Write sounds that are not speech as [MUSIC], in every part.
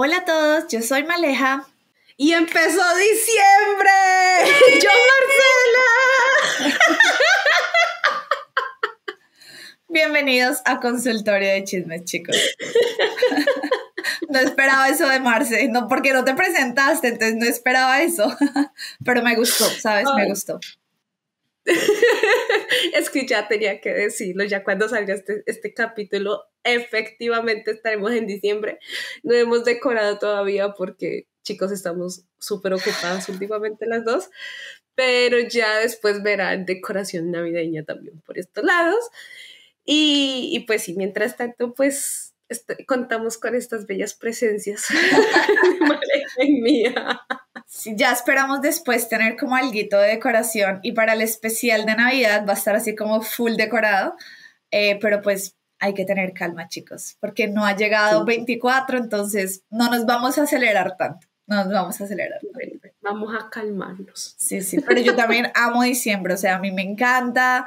Hola a todos, yo soy Maleja. Y empezó diciembre. [LAUGHS] yo Marcela. Bienvenidos a Consultorio de Chismes, chicos. [LAUGHS] No esperaba eso de Marce, no porque no te presentaste, entonces no esperaba eso. [LAUGHS] Pero me gustó, ¿sabes? Me gustó. [LAUGHS] es que ya tenía que decirlo, ya cuando salga este, este capítulo, efectivamente estaremos en diciembre. No hemos decorado todavía porque, chicos, estamos súper ocupadas últimamente las dos, pero ya después verán decoración navideña también por estos lados. Y, pues sí, mientras tanto, pues este, contamos con estas bellas presencias [LAUGHS] en mía. Ya esperamos después tener como algo de decoración y para el especial de Navidad va a estar así como full decorado, eh, pero pues hay que tener calma chicos, porque no ha llegado 24, entonces no nos vamos a acelerar tanto, no nos vamos a acelerar. Vamos a calmarnos. Sí, sí, pero yo también [LAUGHS] amo diciembre, o sea, a mí me encanta,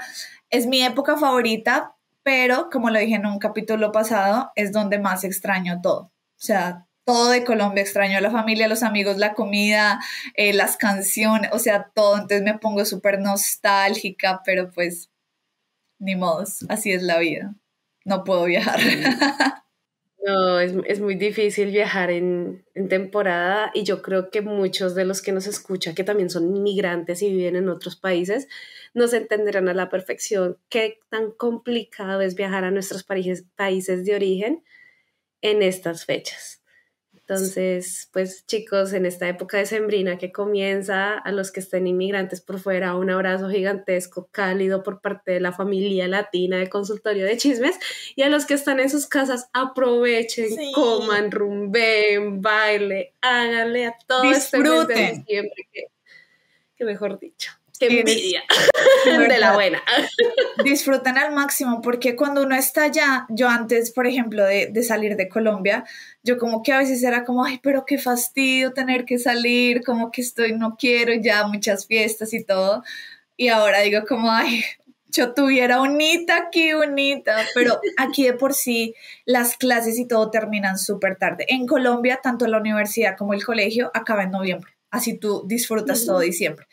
es mi época favorita, pero como lo dije en un capítulo pasado, es donde más extraño todo. O sea, todo de Colombia, extraño a la familia, los amigos, la comida, eh, las canciones, o sea, todo. Entonces me pongo súper nostálgica, pero pues ni modos, así es la vida. No puedo viajar. [LAUGHS] No, es, muy difícil viajar en, en, temporada y yo creo que muchos de los que nos escuchan, que también son inmigrantes y viven en otros países, nos entenderán a la perfección qué tan complicado es viajar a nuestros países, países de origen en estas fechas. Entonces, pues chicos, en esta época de sembrina que comienza, a los que estén inmigrantes por fuera, un abrazo gigantesco, cálido por parte de la familia latina de consultorio de chismes. Y a los que están en sus casas, aprovechen, coman, rumben, baile, háganle a todo este Disfruten. que, que mejor dicho envidia [LAUGHS] de la buena. [LAUGHS] Disfruten al máximo porque cuando uno está allá, yo antes, por ejemplo, de, de, salir de Colombia, yo como que a veces era como, ay, pero qué fastidio tener que salir, como que estoy, no quiero ya muchas fiestas y todo. Y ahora digo como, ay, yo tuviera unita aquí, unita, pero aquí de por sí las clases y todo terminan súper tarde. En Colombia, tanto la universidad como el colegio acaba en noviembre, así tú disfrutas todo diciembre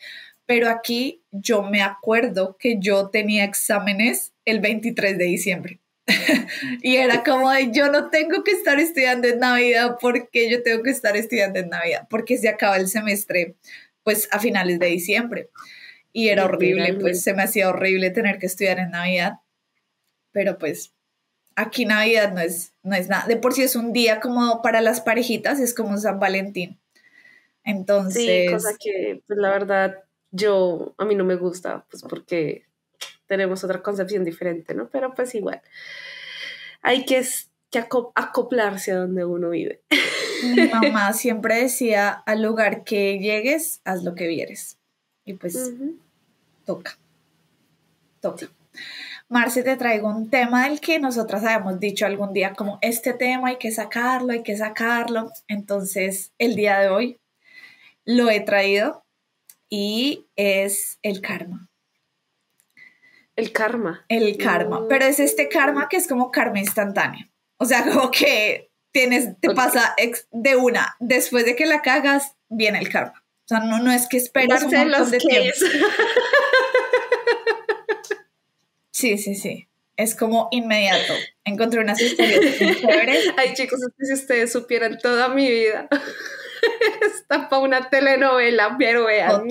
pero aquí yo me acuerdo que yo tenía exámenes el 23 de diciembre. [LAUGHS] y era como de, yo no tengo que estar estudiando en Navidad porque yo tengo que estar estudiando en Navidad, porque se acaba el semestre pues a finales de diciembre. Y era horrible, pues se me hacía horrible tener que estudiar en Navidad. Pero pues aquí Navidad no es, no es nada. De por sí es un día como para las parejitas, es como San Valentín. Entonces... Sí, cosa que pues la verdad yo, a mí no me gusta, pues porque tenemos otra concepción diferente, ¿no? Pero pues igual, hay que, que acoplarse a donde uno vive. Mi [LAUGHS] mamá siempre decía, al lugar que llegues, haz lo que vieres. Y pues toca, toca. Marce, te traigo un tema del que nosotras habíamos dicho algún día, como este tema hay que sacarlo, hay que sacarlo. Entonces, el día de hoy lo he traído y es el karma. El karma. El karma. Mm. Pero es este karma que es como karma instantáneo. O sea, como que tienes, te pasa de una. Después de que la cagas, viene el karma. O sea, no, no es que esperas un montón de tiempo. [LAUGHS] Sí, sí, sí. Es como inmediato. Encontré unas historias [LAUGHS] chéveres. Ay, chicos, si ustedes supieran toda mi vida. [LAUGHS] Está para una telenovela, pero vean.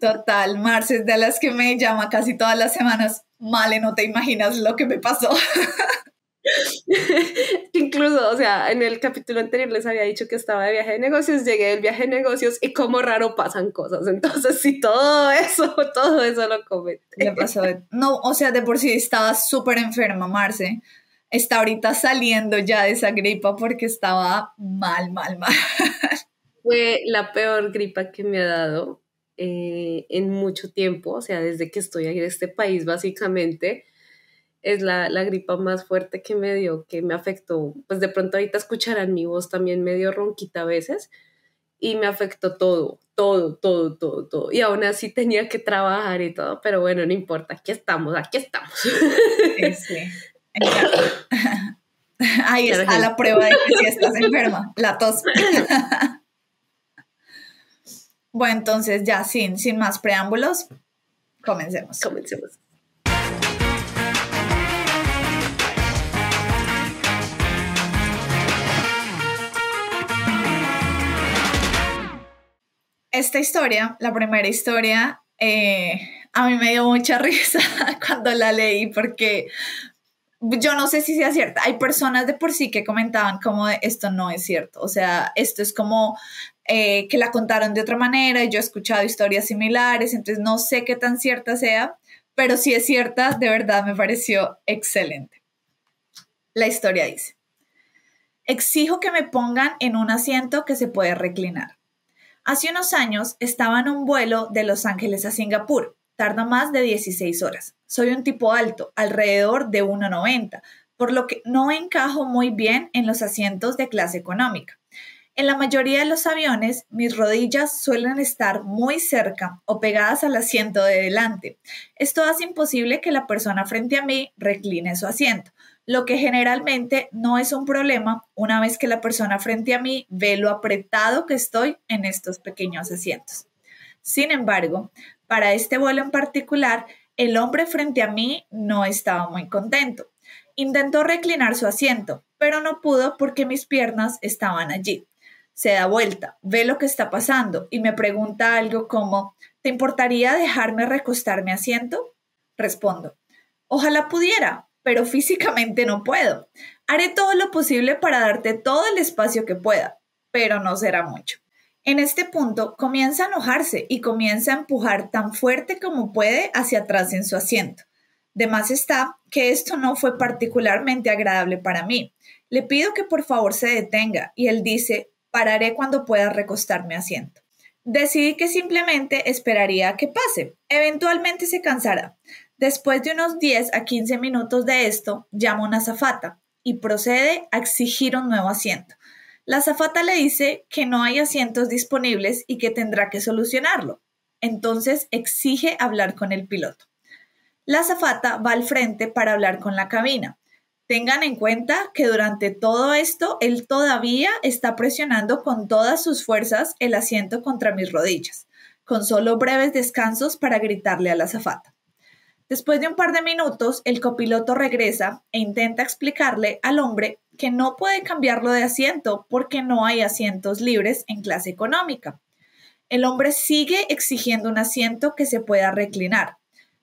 Total, Marce es de las que me llama casi todas las semanas. Male, no te imaginas lo que me pasó. [LAUGHS] Incluso, o sea, en el capítulo anterior les había dicho que estaba de viaje de negocios, llegué del viaje de negocios y como raro pasan cosas. Entonces, sí, todo eso, [LAUGHS] todo eso lo comenté. pasó. No, o sea, de por sí estaba súper enferma, Marce está ahorita saliendo ya de esa gripa porque estaba mal, mal, mal. Fue la peor gripa que me ha dado eh, en mucho tiempo, o sea, desde que estoy en este país básicamente. Es la, la, gripa más fuerte que me dio, que me afectó. Pues de pronto ahorita escucharán mi voz también medio ronquita a veces y me afectó todo, todo, todo, todo, todo. Y aún así tenía que trabajar y todo, pero bueno, no importa, aquí estamos, aquí estamos. Sí, [LAUGHS] [LAUGHS] Ahí está la prueba de que si estás enferma, la tos. [LAUGHS] bueno, entonces ya sin, sin más preámbulos, comencemos. Comencemos. Esta historia, la primera historia, eh, a mí me dio mucha [LAUGHS] risa cuando la leí porque yo no sé si sea cierta. Hay personas de por sí que comentaban como esto no es cierto. O sea, esto es como eh, que la contaron de otra manera yo he escuchado historias similares, entonces no sé qué tan cierta sea, pero si es cierta, de verdad me pareció excelente. La historia dice, exijo que me pongan en un asiento que se puede reclinar. Hace unos años estaba en un vuelo de Los Ángeles a Singapur tarda más de 16 horas. Soy un tipo alto, alrededor de 1,90, por lo que no encajo muy bien en los asientos de clase económica. En la mayoría de los aviones, mis rodillas suelen estar muy cerca o pegadas al asiento de delante. Esto hace imposible que la persona frente a mí recline su asiento, lo que generalmente no es un problema una vez que la persona frente a mí ve lo apretado que estoy en estos pequeños asientos. Sin embargo, para este vuelo en particular, el hombre frente a mí no estaba muy contento. Intentó reclinar su asiento, pero no pudo porque mis piernas estaban allí. Se da vuelta, ve lo que está pasando y me pregunta algo como ¿Te importaría dejarme recostar mi asiento? Respondo, ojalá pudiera, pero físicamente no puedo. Haré todo lo posible para darte todo el espacio que pueda, pero no será mucho. En este punto comienza a enojarse y comienza a empujar tan fuerte como puede hacia atrás en su asiento. De más está que esto no fue particularmente agradable para mí. Le pido que por favor se detenga y él dice, pararé cuando pueda recostar mi asiento. Decidí que simplemente esperaría a que pase. Eventualmente se cansará. Después de unos 10 a 15 minutos de esto, llama una zafata y procede a exigir un nuevo asiento. La zafata le dice que no hay asientos disponibles y que tendrá que solucionarlo. Entonces exige hablar con el piloto. La zafata va al frente para hablar con la cabina. Tengan en cuenta que durante todo esto él todavía está presionando con todas sus fuerzas el asiento contra mis rodillas, con solo breves descansos para gritarle a la zafata. Después de un par de minutos, el copiloto regresa e intenta explicarle al hombre que no puede cambiarlo de asiento porque no hay asientos libres en clase económica. El hombre sigue exigiendo un asiento que se pueda reclinar.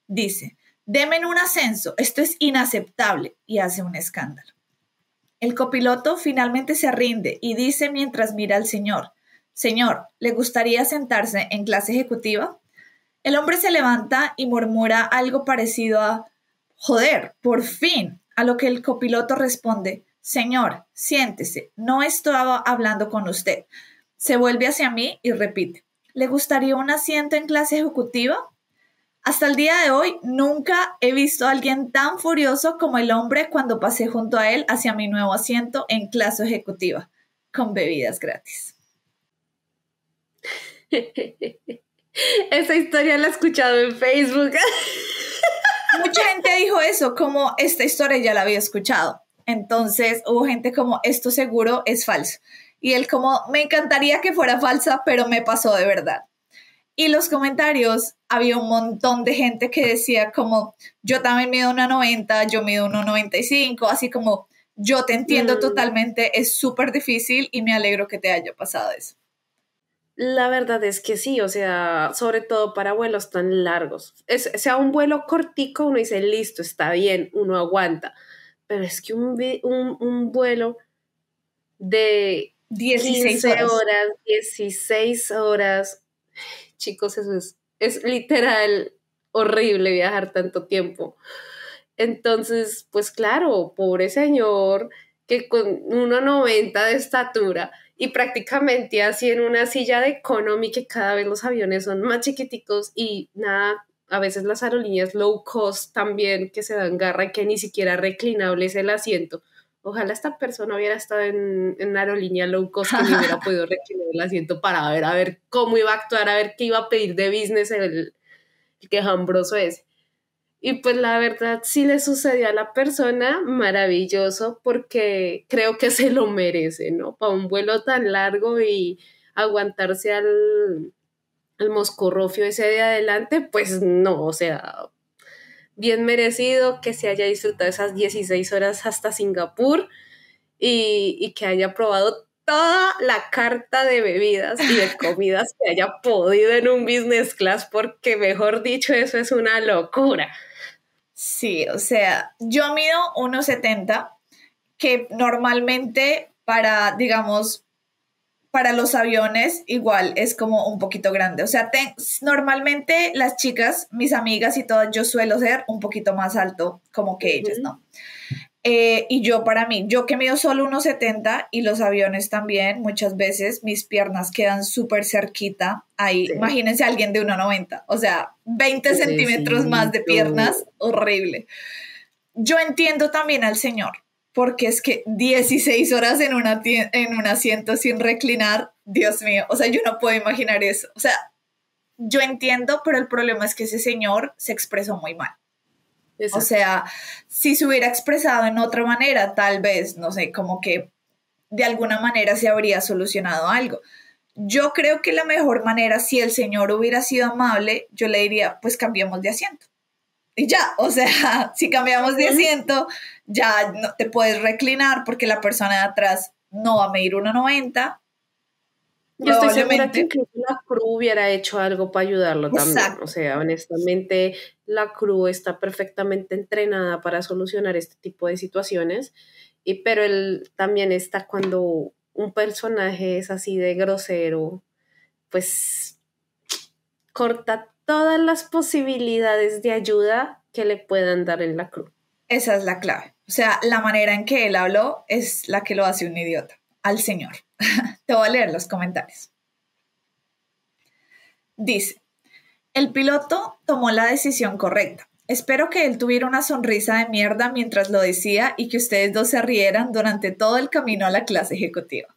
Dice, Deme un ascenso, esto es inaceptable y hace un escándalo. El copiloto finalmente se rinde y dice mientras mira al señor, Señor, ¿le gustaría sentarse en clase ejecutiva? El hombre se levanta y murmura algo parecido a, Joder, por fin, a lo que el copiloto responde, Señor, siéntese, no estaba hablando con usted. Se vuelve hacia mí y repite, ¿le gustaría un asiento en clase ejecutiva? Hasta el día de hoy nunca he visto a alguien tan furioso como el hombre cuando pasé junto a él hacia mi nuevo asiento en clase ejecutiva, con bebidas gratis. [LAUGHS] Esa historia la he escuchado en Facebook. [LAUGHS] Mucha gente dijo eso, como esta historia ya la había escuchado. Entonces hubo gente como, esto seguro es falso. Y él como, me encantaría que fuera falsa, pero me pasó de verdad. Y los comentarios, había un montón de gente que decía como, yo también mido una 90, yo mido 1,95, así como, yo te entiendo mm. totalmente, es súper difícil y me alegro que te haya pasado eso. La verdad es que sí, o sea, sobre todo para vuelos tan largos. Es, sea un vuelo cortico, uno dice, listo, está bien, uno aguanta pero es que un, un, vuelo de 16 horas. 16 horas, chicos, eso es, es literal horrible viajar tanto tiempo. Entonces, pues claro, pobre señor que con 1,90 de estatura y prácticamente así en una silla de economy que cada vez los aviones son más chiquiticos y nada a veces las aerolíneas low cost también que se dan garra y que ni siquiera reclinable es el asiento. Ojalá esta persona hubiera estado en, en una aerolínea low cost y hubiera [LAUGHS] podido reclinar el asiento para ver, a ver cómo iba a actuar, a ver qué iba a pedir de business el, el quejambroso ese. Y pues la verdad, si le sucedió a la persona, maravilloso, porque creo que se lo merece, ¿no? Para un vuelo tan largo y aguantarse al, al moscorrofio ese de adelante, pues no, o sea, bien merecido que se haya disfrutado esas 16 horas hasta Singapur y, y que haya probado toda la carta de bebidas y de comidas que haya podido en un business class, porque mejor dicho, eso es una locura. Sí, o sea, yo mido 1,70, que normalmente para, digamos, para los aviones igual es como un poquito grande. O sea, normalmente las chicas, mis amigas y todas, yo suelo ser un poquito más alto como que ellas, ¿no? Eh, y yo para mí, yo que mido solo 1,70 y los aviones también, muchas veces mis piernas quedan súper cerquita. Ahí, imagínense a alguien de 1,90, o sea, 20 centímetros más de piernas, horrible. Yo entiendo también al señor, porque es que 16 horas en, una en un asiento sin reclinar, Dios mío, o sea, yo no puedo imaginar eso. O sea, yo entiendo, pero el problema es que ese señor se expresó muy mal. O sea, si se hubiera expresado en otra manera, tal vez, no sé, como que de alguna manera se habría solucionado algo. Yo creo que la mejor manera, si el señor hubiera sido amable, yo le diría, pues cambiemos de asiento. Y ya, o sea, [LAUGHS] si cambiamos de asiento, ya no te puedes reclinar porque la persona de atrás no va a medir 1,90 yo estoy segura que incluso la crew hubiera hecho algo para ayudarlo también. O sea, honestamente, la crew está perfectamente entrenada para solucionar este tipo de situaciones. Y, pero él también está cuando un personaje es así de grosero, pues corta todas las posibilidades de ayuda que le puedan dar en la crew. Esa es la clave. O sea, la manera en que él habló es la que lo hace un idiota al Señor. [LAUGHS] Te voy a leer los comentarios. Dice, el piloto tomó la decisión correcta. Espero que él tuviera una sonrisa de mierda mientras lo decía y que ustedes dos se rieran durante todo el camino a la clase ejecutiva.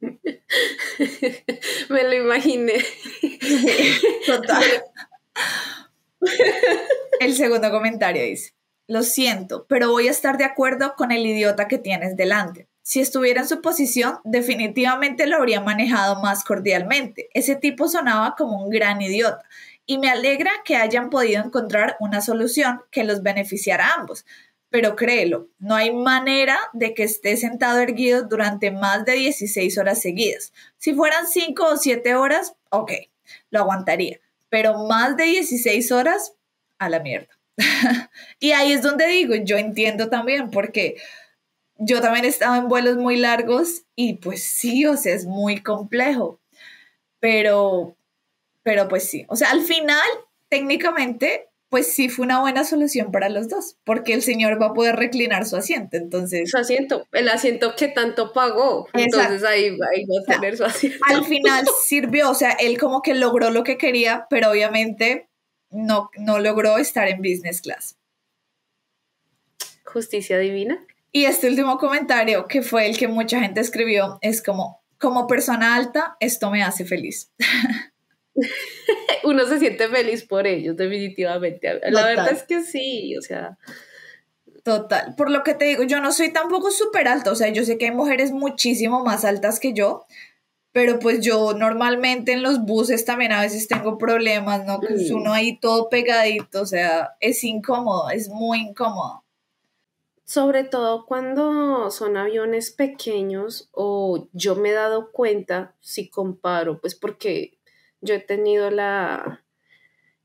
[LAUGHS] Me lo imaginé. Total. [LAUGHS] El segundo comentario dice, lo siento, pero voy a estar de acuerdo con el idiota que tienes delante. Si estuviera en su posición, definitivamente lo habría manejado más cordialmente. Ese tipo sonaba como un gran idiota y me alegra que hayan podido encontrar una solución que los beneficiara a ambos. Pero créelo, no hay manera de que esté sentado erguido durante más de 16 horas seguidas. Si fueran 5 o 7 horas, ok, lo aguantaría. Pero más de 16 horas, a la mierda. [LAUGHS] y ahí es donde digo, yo entiendo también, porque yo también he estado en vuelos muy largos y pues sí, o sea, es muy complejo, pero, pero pues sí, o sea, al final, técnicamente, pues sí fue una buena solución para los dos, porque el señor va a poder reclinar su asiento, entonces... Su asiento, el asiento que tanto pagó, entonces ahí, va a tener su asiento. Al final sirvió, o sea, él como que logró lo que quería, pero obviamente no, no logró estar en business class. Justicia divina. Y este último comentario, que fue el que mucha gente escribió, es como, como persona alta, esto me hace feliz. [LAUGHS] Uno se siente feliz por ellos, definitivamente. La verdad es que sí, o sea. Total. Por lo que te digo, yo no soy tampoco súper alta, o sea, yo sé que hay mujeres muchísimo más altas que yo, pero pues yo normalmente en los buses también a veces tengo problemas, ¿no? Que uno ahí todo pegadito, o sea, es incómodo, es muy incómodo sobre todo cuando son aviones pequeños o yo me he dado cuenta, si comparo, pues porque yo he tenido la,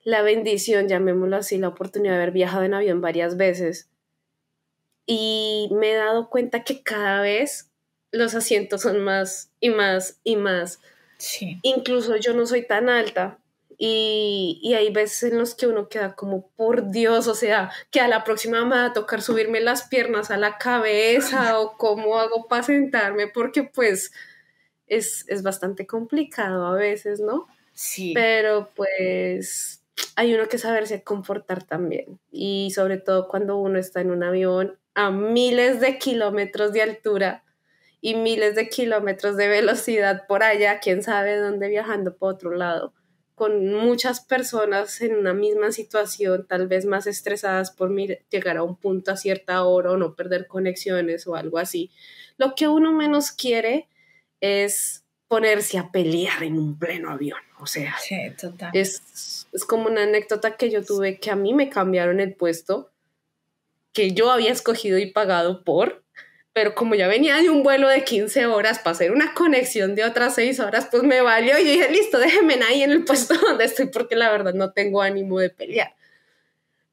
la bendición, llamémoslo así, la oportunidad de haber viajado en avión varias veces y me he dado cuenta que cada vez los asientos son más y más y más. Sí. Incluso yo no soy tan alta, y, hay veces en los que uno queda como, por Dios, o sea, que a la próxima me va a tocar subirme las piernas a la cabeza o cómo hago para sentarme, porque pues es, bastante complicado a veces, ¿no? Sí. Pero pues hay uno que saberse comportar también. Y sobre todo cuando uno está en un avión a miles de kilómetros de altura y miles de kilómetros de velocidad por allá, quién sabe dónde viajando por otro lado con muchas personas en una misma situación, tal vez más estresadas por llegar a un punto a cierta hora o no perder conexiones o algo así. Lo que uno menos quiere es ponerse a pelear en un pleno avión. O sea, Es, es como una anécdota que yo tuve que a mí me cambiaron el puesto que yo había escogido y pagado por, pero como ya venía de un vuelo de 15 horas para hacer una conexión de otras 6 horas, pues me valió y dije, listo, déjenme ahí en el puesto [LAUGHS] donde estoy porque la verdad no tengo ánimo de pelear.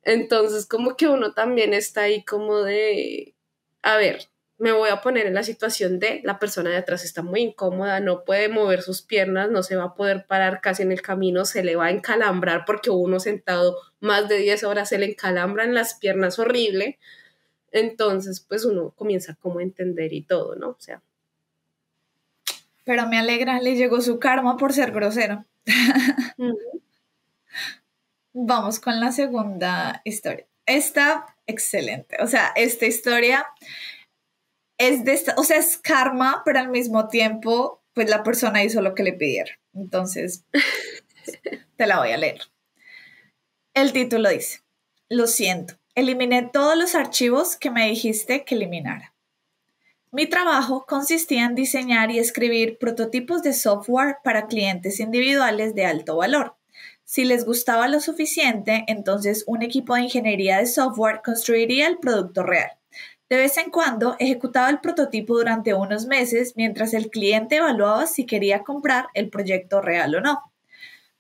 Entonces, como que uno también está ahí como de, a ver, me voy a poner en la situación de la persona de atrás está muy incómoda, no puede mover sus piernas, no se va a poder parar casi en el camino, se le va a encalambrar porque uno sentado más de 10 horas se le encalambran las piernas horrible. Entonces, pues uno comienza como a entender y todo, ¿no? O sea. Pero me alegra, le llegó su karma por ser grosero. [LAUGHS] Vamos con la segunda historia. Está excelente. O sea, esta historia es de o sea, es karma, pero al mismo tiempo, pues la persona hizo lo que le pidieron. Entonces, [LAUGHS] te la voy a leer. El título dice, lo siento, eliminé todos los archivos que me dijiste que eliminara. Mi trabajo consistía en diseñar y escribir prototipos de software para clientes individuales de alto valor. Si les gustaba lo suficiente, entonces un equipo de ingeniería de software construiría el producto real. De vez en cuando ejecutaba el prototipo durante unos meses mientras el cliente evaluaba si quería comprar el proyecto real o no.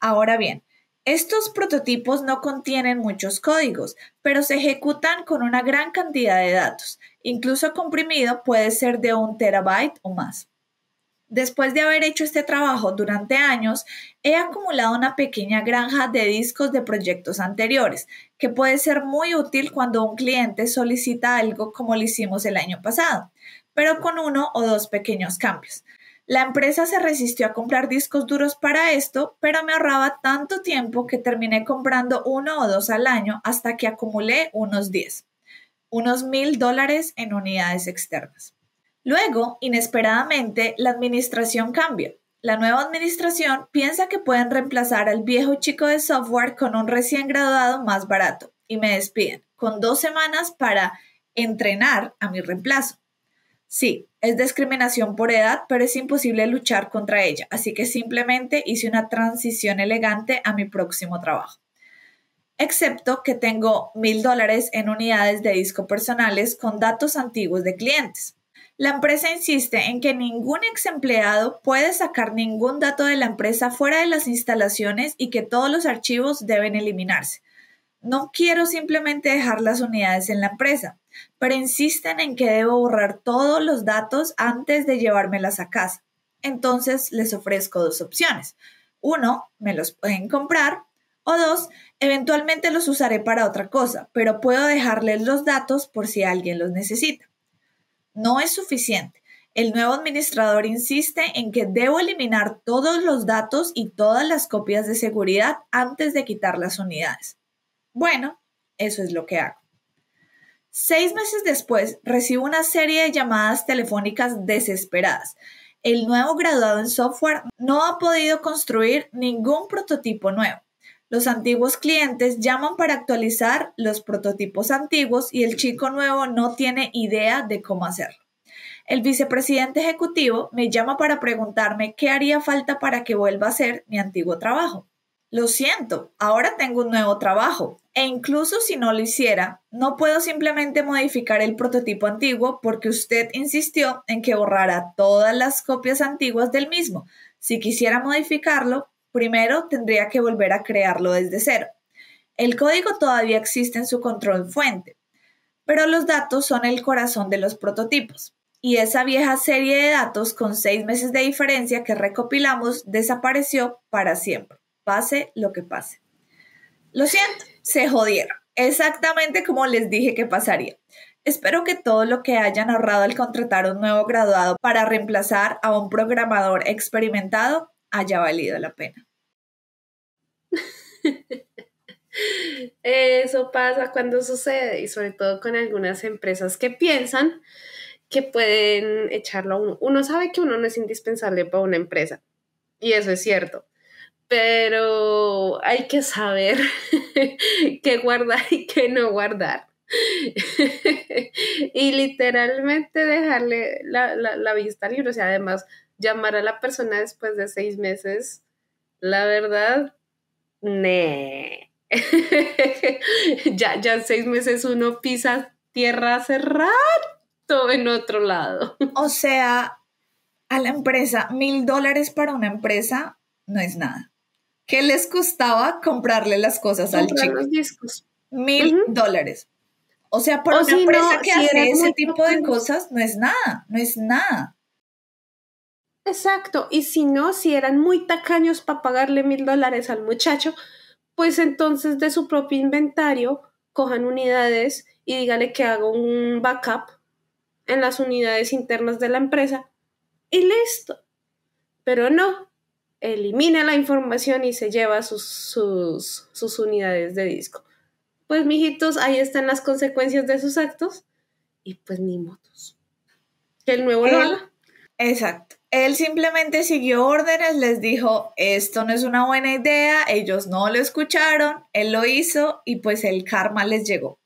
Ahora bien, estos prototipos no contienen muchos códigos, pero se ejecutan con una gran cantidad de datos. Incluso comprimido puede ser de un terabyte o más. Después de haber hecho este trabajo durante años, he acumulado una pequeña granja de discos de proyectos anteriores, que puede ser muy útil cuando un cliente solicita algo como lo hicimos el año pasado, pero con uno o dos pequeños cambios. La empresa se resistió a comprar discos duros para esto, pero me ahorraba tanto tiempo que terminé comprando uno o dos al año hasta que acumulé unos 10, unos mil dólares en unidades externas. Luego, inesperadamente, la administración cambia. La nueva administración piensa que pueden reemplazar al viejo chico de software con un recién graduado más barato y me despiden, con dos semanas para entrenar a mi reemplazo. Sí, es discriminación por edad, pero es imposible luchar contra ella, así que simplemente hice una transición elegante a mi próximo trabajo. Excepto que tengo mil dólares en unidades de disco personales con datos antiguos de clientes. La empresa insiste en que ningún ex empleado puede sacar ningún dato de la empresa fuera de las instalaciones y que todos los archivos deben eliminarse. No quiero simplemente dejar las unidades en la empresa, pero insisten en que debo borrar todos los datos antes de llevármelas a casa. Entonces les ofrezco dos opciones. Uno, me los pueden comprar o dos, eventualmente los usaré para otra cosa, pero puedo dejarles los datos por si alguien los necesita no es suficiente. El nuevo administrador insiste en que debo eliminar todos los datos y todas las copias de seguridad antes de quitar las unidades. Bueno, eso es lo que hago. Seis meses después, recibo una serie de llamadas telefónicas desesperadas. El nuevo graduado en software no ha podido construir ningún prototipo nuevo. Los antiguos clientes llaman para actualizar los prototipos antiguos y el chico nuevo no tiene idea de cómo hacerlo. El vicepresidente ejecutivo me llama para preguntarme qué haría falta para que vuelva a hacer mi antiguo trabajo. Lo siento, ahora tengo un nuevo trabajo e incluso si no lo hiciera, no puedo simplemente modificar el prototipo antiguo porque usted insistió en que borrara todas las copias antiguas del mismo. Si quisiera modificarlo, primero tendría que volver a crearlo desde cero. El código todavía existe en su control fuente, pero los datos son el corazón de los prototipos. Y esa vieja serie de datos con seis meses de diferencia que recopilamos desapareció para siempre, pase lo que pase. Lo siento, se jodieron, exactamente como les dije que pasaría. Espero que todo lo que hayan ahorrado al contratar un nuevo graduado para reemplazar a un programador experimentado haya valido la pena. [LAUGHS] Eso pasa cuando sucede y sobre todo con algunas empresas que piensan que pueden echarlo a uno. Uno sabe que uno no es indispensable para una empresa y eso es cierto, pero hay que saber [LAUGHS] qué guardar y qué no guardar. [LAUGHS] y literalmente dejarle la, vista libre, o sea, además llamar a la persona después de seis meses, la verdad, ne. [LAUGHS] ya, ya seis meses uno pisa tierra hace rato en otro lado. O sea, a la empresa, mil dólares para una empresa no es nada. ¿Qué les costaba comprarle las cosas al chico? Los discos. Mil dólares. O sea, para una empresa que hace ese tipo de cosas no es nada, no es nada. Exacto, y si no, si eran muy tacaños para pagarle mil dólares al muchacho, pues entonces de su propio inventario cojan unidades y dígale que haga un backup en las unidades internas de la empresa y listo. Pero no, elimina la información y se lleva sus, sus, sus unidades de disco. Pues, mijitos, ahí están las consecuencias de sus actos y pues ni motos. Que el nuevo lo Exacto. Él simplemente siguió órdenes, les dijo, esto no es una buena idea, ellos no lo escucharon, él lo hizo y pues el karma les llegó.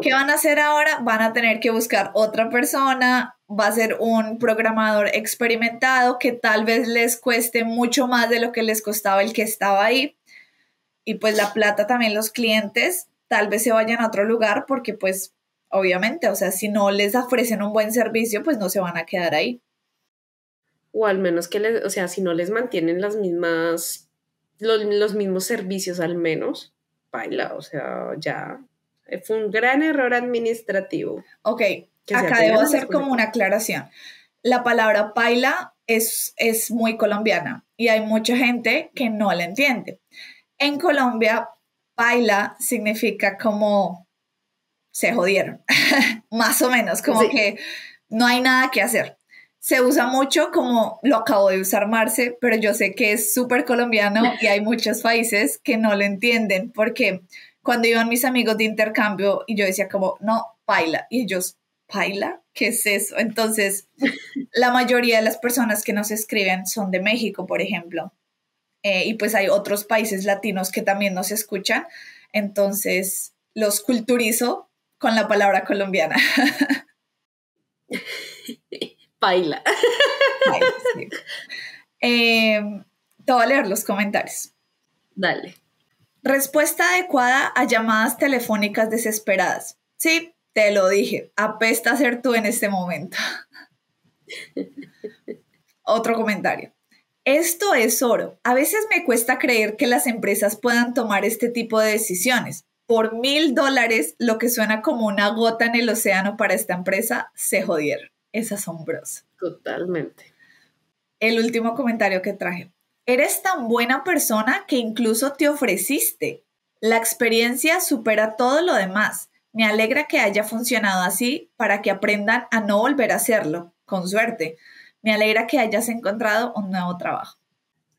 ¿Qué van a hacer ahora? Van a tener que buscar otra persona, va a ser un programador experimentado que tal vez les cueste mucho más de lo que les costaba el que estaba ahí. Y pues la plata también los clientes tal vez se vayan a otro lugar porque pues obviamente, o sea, si no les ofrecen un buen servicio, pues no se van a quedar ahí. O al menos que les, o sea, si no les mantienen las mismas, los, mismos servicios al menos, baila, o sea, ya. Fue un gran error administrativo. Ok, acá debo hacer como una aclaración. La palabra paila es, es muy colombiana y hay mucha gente que no la entiende. En Colombia, paila significa como se jodieron, [LAUGHS] más o menos, como que no hay nada que hacer. Se usa mucho como lo acabo de usar Marce, pero yo sé que es súper colombiano y hay muchos países que no lo entienden porque cuando iban mis amigos de intercambio y yo decía como, no, paila, y ellos, paila, ¿qué es eso? Entonces, la mayoría de las personas que nos escriben son de México, por ejemplo, eh, y pues hay otros países latinos que también nos escuchan, entonces los culturizo con la palabra colombiana. [LAUGHS] Paila. Em, te voy a leer los comentarios. Dale. Respuesta adecuada a llamadas telefónicas desesperadas. Sí, te lo dije. Apesta ser tú en este momento. [LAUGHS] Otro comentario. Esto es oro. A veces me cuesta creer que las empresas puedan tomar este tipo de decisiones por mil dólares, lo que suena como una gota en el océano para esta empresa, se jodieron. Es asombroso. Totalmente. El último comentario que traje. Eres tan buena persona que incluso te ofreciste. La experiencia supera todo lo demás. Me alegra que haya funcionado así para que aprendan a no volver a hacerlo, con suerte. Me alegra que hayas encontrado un nuevo trabajo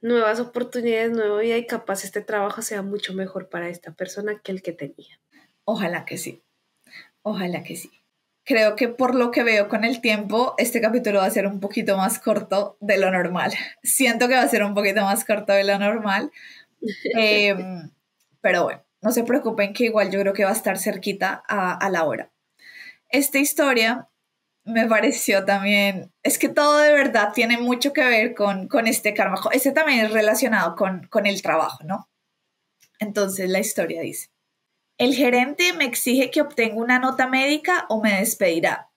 nuevas oportunidades, nueva vida y capaz este trabajo sea mucho mejor para esta persona que el que tenía. Ojalá que sí. Ojalá que sí. Creo que por lo que veo con el tiempo, este capítulo va a ser un poquito más corto de lo normal. Siento que va a ser un poquito más corto de lo normal. [LAUGHS] Em, pero bueno, no se preocupen que igual yo creo que va a estar cerquita a, a la hora. Esta historia me pareció también, es que todo de verdad tiene mucho que ver con, con este karma. Este también es relacionado con, con el trabajo, ¿no? Entonces la historia dice, el gerente me exige que obtenga una nota médica o me despedirá.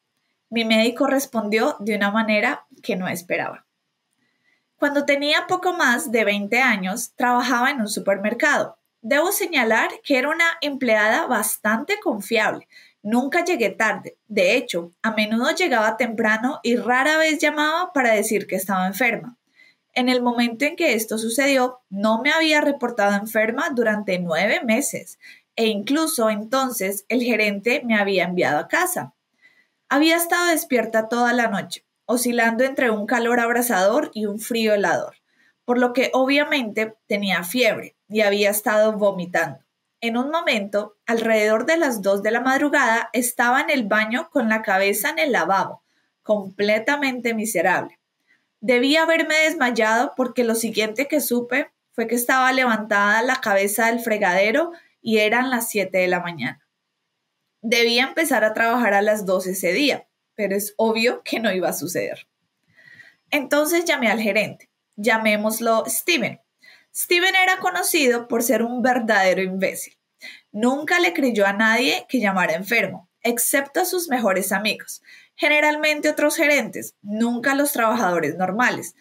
Mi médico respondió de una manera que no esperaba. Cuando tenía poco más de 20 años, trabajaba en un supermercado. Debo señalar que era una empleada bastante confiable, Nunca llegué tarde. De hecho, a menudo llegaba temprano y rara vez llamaba para decir que estaba enferma. En el momento en que esto sucedió, no me había reportado enferma durante nueve meses e incluso entonces el gerente me había enviado a casa. Había estado despierta toda la noche, oscilando entre un calor abrasador y un frío helador, por lo que obviamente tenía fiebre y había estado vomitando. En un momento, alrededor de las dos de la madrugada, estaba en el baño con la cabeza en el lavabo, completamente miserable. Debí haberme desmayado porque lo siguiente que supe fue que estaba levantada la cabeza del fregadero y eran las 7 de la mañana. Debía empezar a trabajar a las 12 ese día, pero es obvio que no iba a suceder. Entonces llamé al gerente, llamémoslo Steven. Steven era conocido por ser un verdadero imbécil. Nunca le creyó a nadie que llamara enfermo, excepto a sus mejores amigos, generalmente otros gerentes, nunca los trabajadores normales,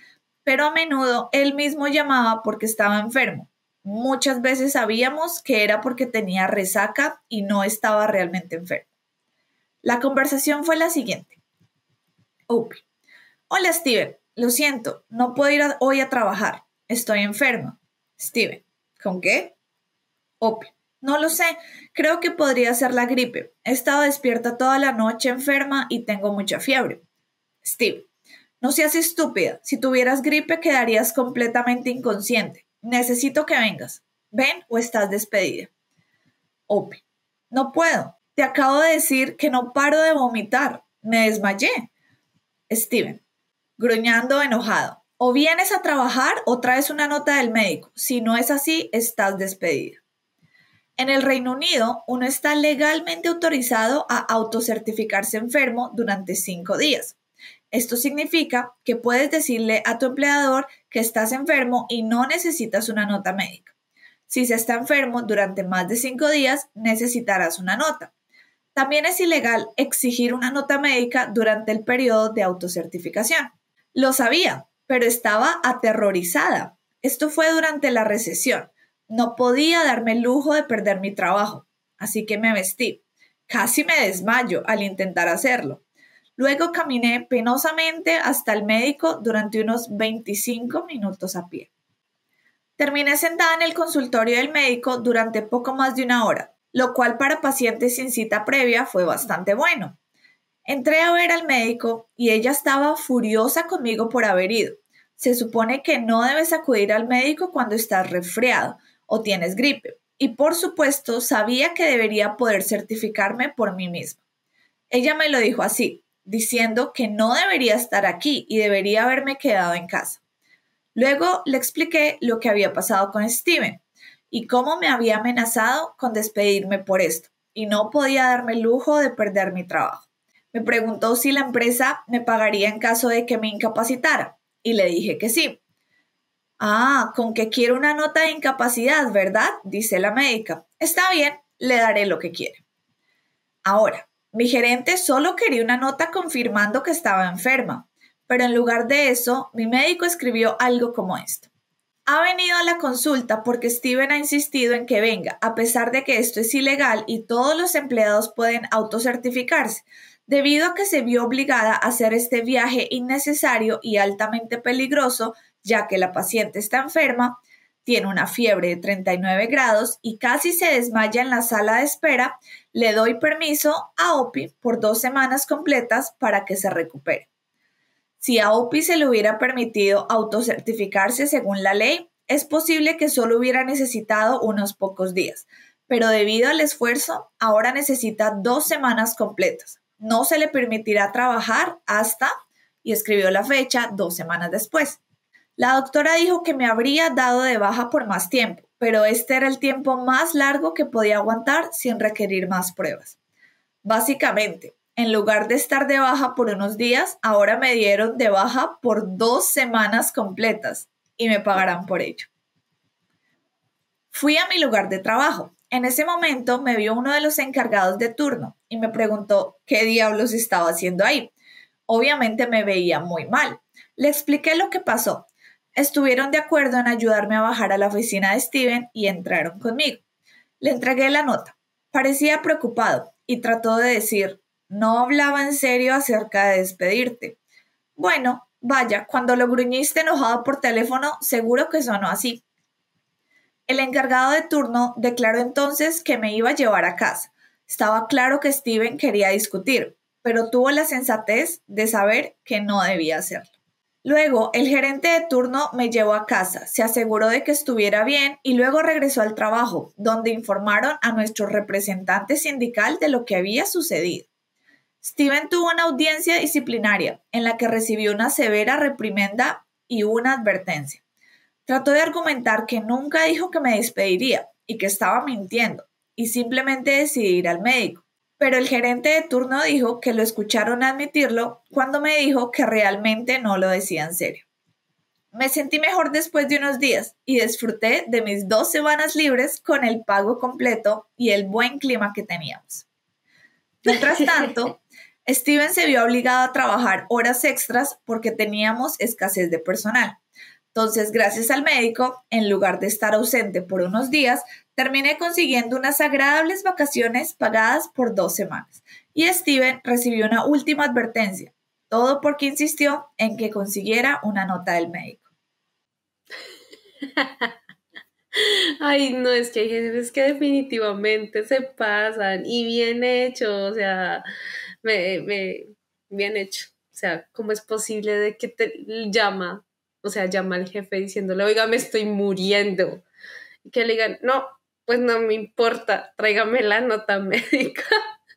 pero a menudo él mismo llamaba porque estaba enfermo. Muchas veces sabíamos que era porque tenía resaca y no estaba realmente enfermo. La conversación fue la siguiente. Opie. Hola Steven, lo siento, no puedo ir hoy a trabajar. Estoy enfermo. Steven. ¿Con qué? Opie. No lo sé, creo que podría ser la gripe. He estado despierta toda la noche enferma y tengo mucha fiebre. Steve, no seas estúpida. Si tuvieras gripe quedarías completamente inconsciente. Necesito que vengas. Ven o estás despedida. Opie, no puedo. Te acabo de decir que no paro de vomitar. Me desmayé. Steven, gruñando enojado. O vienes a trabajar o traes una nota del médico. Si no es así, estás despedida. En el Reino Unido, uno está legalmente autorizado a autocertificarse enfermo durante cinco días. Esto significa que puedes decirle a tu empleador que estás enfermo y no necesitas una nota médica. Si se está enfermo durante más de cinco días, necesitarás una nota. También es ilegal exigir una nota médica durante el periodo de autocertificación. Lo sabía, pero estaba aterrorizada. Esto fue durante la recesión. No podía darme el lujo de perder mi trabajo, así que me vestí. Casi me desmayo al intentar hacerlo. Luego caminé penosamente hasta el médico durante unos 25 minutos a pie. Terminé sentada en el consultorio del médico durante poco más de una hora, lo cual para pacientes sin cita previa fue bastante bueno. Entré a ver al médico y ella estaba furiosa conmigo por haber ido. Se supone que no debes acudir al médico cuando estás resfriado, o tienes gripe. Y por supuesto, sabía que debería poder certificarme por mí misma. Ella me lo dijo así, diciendo que no debería estar aquí y debería haberme quedado en casa. Luego le expliqué lo que había pasado con Steven y cómo me había amenazado con despedirme por esto y no podía darme el lujo de perder mi trabajo. Me preguntó si la empresa me pagaría en caso de que me incapacitara y le dije que sí. Ah, con que quiero una nota de incapacidad, ¿verdad? dice la médica. Está bien, le daré lo que quiere. Ahora, mi gerente solo quería una nota confirmando que estaba enferma, pero en lugar de eso, mi médico escribió algo como esto. Ha venido a la consulta porque Steven ha insistido en que venga, a pesar de que esto es ilegal y todos los empleados pueden autocertificarse, debido a que se vio obligada a hacer este viaje innecesario y altamente peligroso ya que la paciente está enferma, tiene una fiebre de 39 grados y casi se desmaya en la sala de espera, le doy permiso a OPI por dos semanas completas para que se recupere. Si a OPI se le hubiera permitido autocertificarse según la ley, es posible que solo hubiera necesitado unos pocos días, pero debido al esfuerzo, ahora necesita dos semanas completas. No se le permitirá trabajar hasta, y escribió la fecha, dos semanas después. La doctora dijo que me habría dado de baja por más tiempo, pero este era el tiempo más largo que podía aguantar sin requerir más pruebas. Básicamente, en lugar de estar de baja por unos días, ahora me dieron de baja por dos semanas completas y me pagarán por ello. Fui a mi lugar de trabajo. En ese momento me vio uno de los encargados de turno y me preguntó qué diablos estaba haciendo ahí. Obviamente me veía muy mal. Le expliqué lo que pasó Estuvieron de acuerdo en ayudarme a bajar a la oficina de Steven y entraron conmigo. Le entregué la nota. Parecía preocupado y trató de decir, no hablaba en serio acerca de despedirte. Bueno, vaya, cuando lo gruñiste enojado por teléfono, seguro que sonó así. El encargado de turno declaró entonces que me iba a llevar a casa. Estaba claro que Steven quería discutir, pero tuvo la sensatez de saber que no debía hacerlo. Luego, el gerente de turno me llevó a casa, se aseguró de que estuviera bien y luego regresó al trabajo, donde informaron a nuestro representante sindical de lo que había sucedido. Steven tuvo una audiencia disciplinaria en la que recibió una severa reprimenda y una advertencia. Trató de argumentar que nunca dijo que me despediría y que estaba mintiendo y simplemente decidí ir al médico. Pero el gerente de turno dijo que lo escucharon admitirlo cuando me dijo que realmente no lo decía en serio. Me sentí mejor después de unos días y disfruté de mis dos semanas libres con el pago completo y el buen clima que teníamos. Mientras [LAUGHS] tanto, Steven se vio obligado a trabajar horas extras porque teníamos escasez de personal. Entonces, gracias al médico, en lugar de estar ausente por unos días, terminé consiguiendo unas agradables vacaciones pagadas por dos semanas. Y Steven recibió una última advertencia, todo porque insistió en que consiguiera una nota del médico. [LAUGHS] Ay, no, es que hay jefes que definitivamente se pasan y bien hecho, o sea, me, me, bien hecho. O sea, ¿cómo es posible de que te llama, o sea, llama al jefe diciéndole, oiga, me estoy muriendo? Que le digan, no, pues no me importa, tráigame la nota médica. [LAUGHS]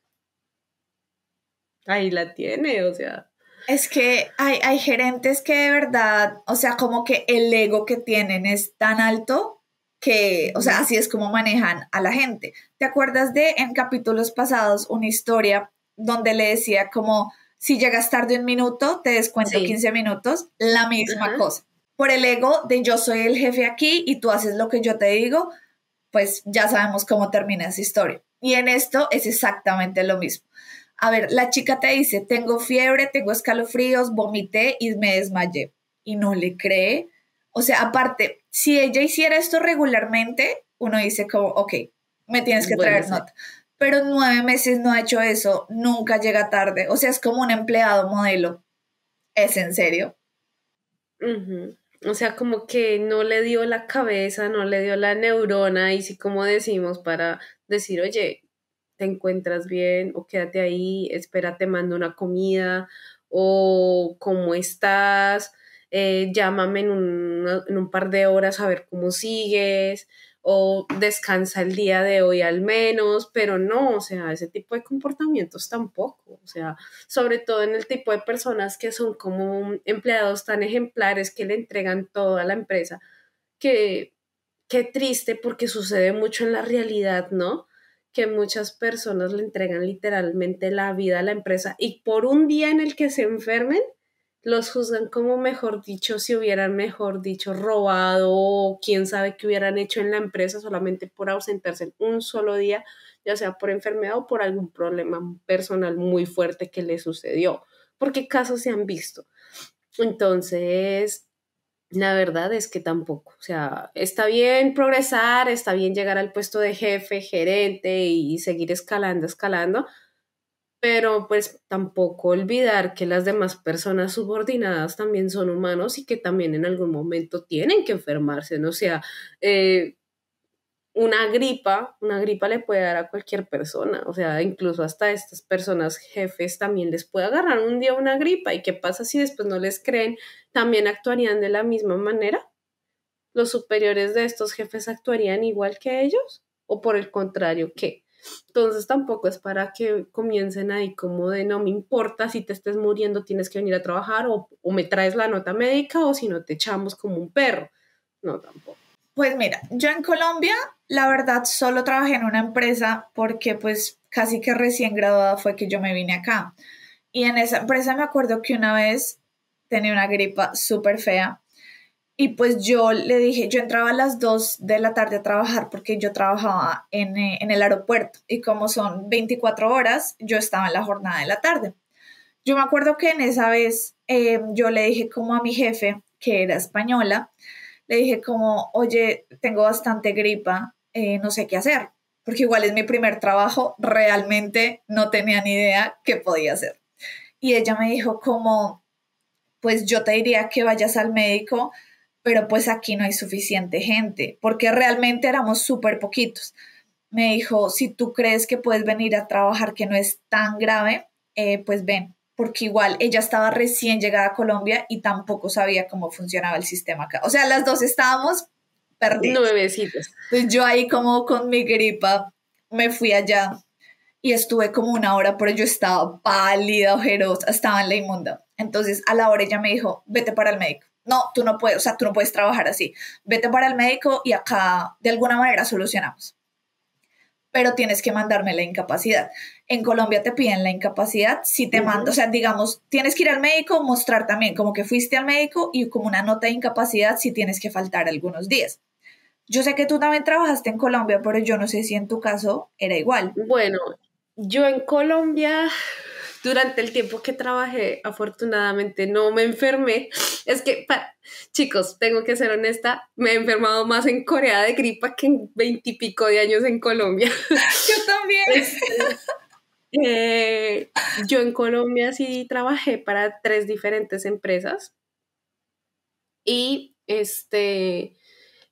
Ahí la tiene, o sea. Es que hay, hay gerentes que de verdad, o sea, como que el ego que tienen es tan alto que, o sea, así es como manejan a la gente. ¿Te acuerdas de en capítulos pasados una historia donde le decía como, si llegas tarde un minuto, te descuento 15 minutos? La misma cosa. Por el ego de yo soy el jefe aquí y tú haces lo que yo te digo, pues ya sabemos cómo termina esa historia. Y en esto es exactamente lo mismo. A ver, la chica te dice, tengo fiebre, tengo escalofríos, vomité y me desmayé. Y no le cree. O sea, aparte, si ella hiciera esto regularmente, uno dice como, ok, me tienes que traer nota. Pero nueve meses no ha hecho eso, nunca llega tarde. O sea, es como un empleado modelo. ¿Es en serio? O sea, como que no le dio la cabeza, no le dio la neurona, y sí como decimos para decir, oye, te encuentras bien o quédate ahí, espera, te mando una comida o cómo estás, eh, llámame en un, en un par de horas a ver cómo sigues o descansa el día de hoy al menos, pero no, o sea, ese tipo de comportamientos tampoco, o sea, sobre todo en el tipo de personas que son como empleados tan ejemplares que le entregan todo a la empresa, que qué triste porque sucede mucho en la realidad, ¿no? Que muchas personas le entregan literalmente la vida a la empresa y por un día en el que se enfermen, los juzgan como, mejor dicho, si hubieran, mejor dicho, robado o quién sabe qué hubieran hecho en la empresa solamente por ausentarse un solo día, ya sea por enfermedad o por algún problema personal muy fuerte que le sucedió, porque casos se han visto. Entonces, la verdad es que tampoco, o sea, está bien progresar, está bien llegar al puesto de jefe, gerente y seguir escalando, escalando, pero pues tampoco olvidar que las demás personas subordinadas también son humanos y que también en algún momento tienen que enfermarse, ¿no? O sea, eh, una gripa, una gripa le puede dar a cualquier persona, o sea, incluso hasta estas personas jefes también les puede agarrar un día una gripa y qué pasa si después no les creen, también actuarían de la misma manera. ¿Los superiores de estos jefes actuarían igual que ellos? ¿O por el contrario, qué? Entonces tampoco es para que comiencen ahí como de no me importa si te estés muriendo, tienes que venir a trabajar o, o me traes la nota médica o si no te echamos como un perro. No, tampoco. Pues mira, yo en Colombia, la verdad, solo trabajé en una empresa porque pues casi que recién graduada fue que yo me vine acá. Y en esa empresa me acuerdo que una vez tenía una gripa súper fea y pues yo le dije, yo entraba a las 2 de la tarde a trabajar porque yo trabajaba en, eh, en, el aeropuerto y como son 24 horas, yo estaba en la jornada de la tarde. Yo me acuerdo que en esa vez eh, yo le dije como a mi jefe, que era española, le dije como, oye, tengo bastante gripa, eh, no sé qué hacer, porque igual es mi primer trabajo, realmente no tenía ni idea qué podía hacer. Y ella me dijo como, pues yo te diría que vayas al médico, pero pues aquí no hay suficiente gente, porque realmente éramos súper poquitos. Me dijo, si tú crees que puedes venir a trabajar, que no es tan grave, eh, pues ven, porque igual ella estaba recién llegada a Colombia y tampoco sabía cómo funcionaba el sistema acá. O sea, las dos estábamos perdidas. Nuevecitas. Entonces yo ahí como con mi gripa me fui allá y estuve como una hora, pero yo estaba pálida, ojerosa, estaba en la inmunda. Entonces a la hora ella me dijo, vete para el médico. No, tú no puedes, o sea, tú no puedes trabajar así. Vete para el médico y acá de alguna manera solucionamos. Pero tienes que mandarme la incapacidad. En Colombia te piden la incapacidad si te mando, o sea, digamos, tienes que ir al médico, mostrar también como que fuiste al médico y como una nota de incapacidad si tienes que faltar algunos días. Yo sé que tú también trabajaste en Colombia, pero yo no sé si en tu caso era igual. Bueno, yo en Colombia, durante el tiempo que trabajé, afortunadamente no me enfermé. Es que, chicos, tengo que ser honesta, me he enfermado más en Corea de gripa que en veintipico de años en Colombia. [LAUGHS] Yo también. Eh, yo en Colombia sí trabajé para tres diferentes empresas y este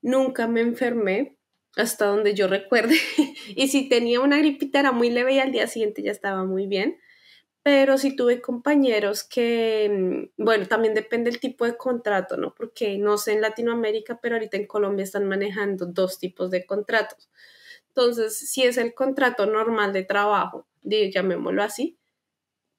nunca me enfermé hasta donde yo recuerde. [LAUGHS] y si tenía una gripita era muy leve y al día siguiente ya estaba muy bien. Pero sí tuve compañeros que, mm, bueno, también depende del tipo de contrato, ¿no? Porque no sé en Latinoamérica, pero ahorita en Colombia están manejando dos tipos de contratos. Entonces, si es el contrato normal de trabajo, llamémoslo así,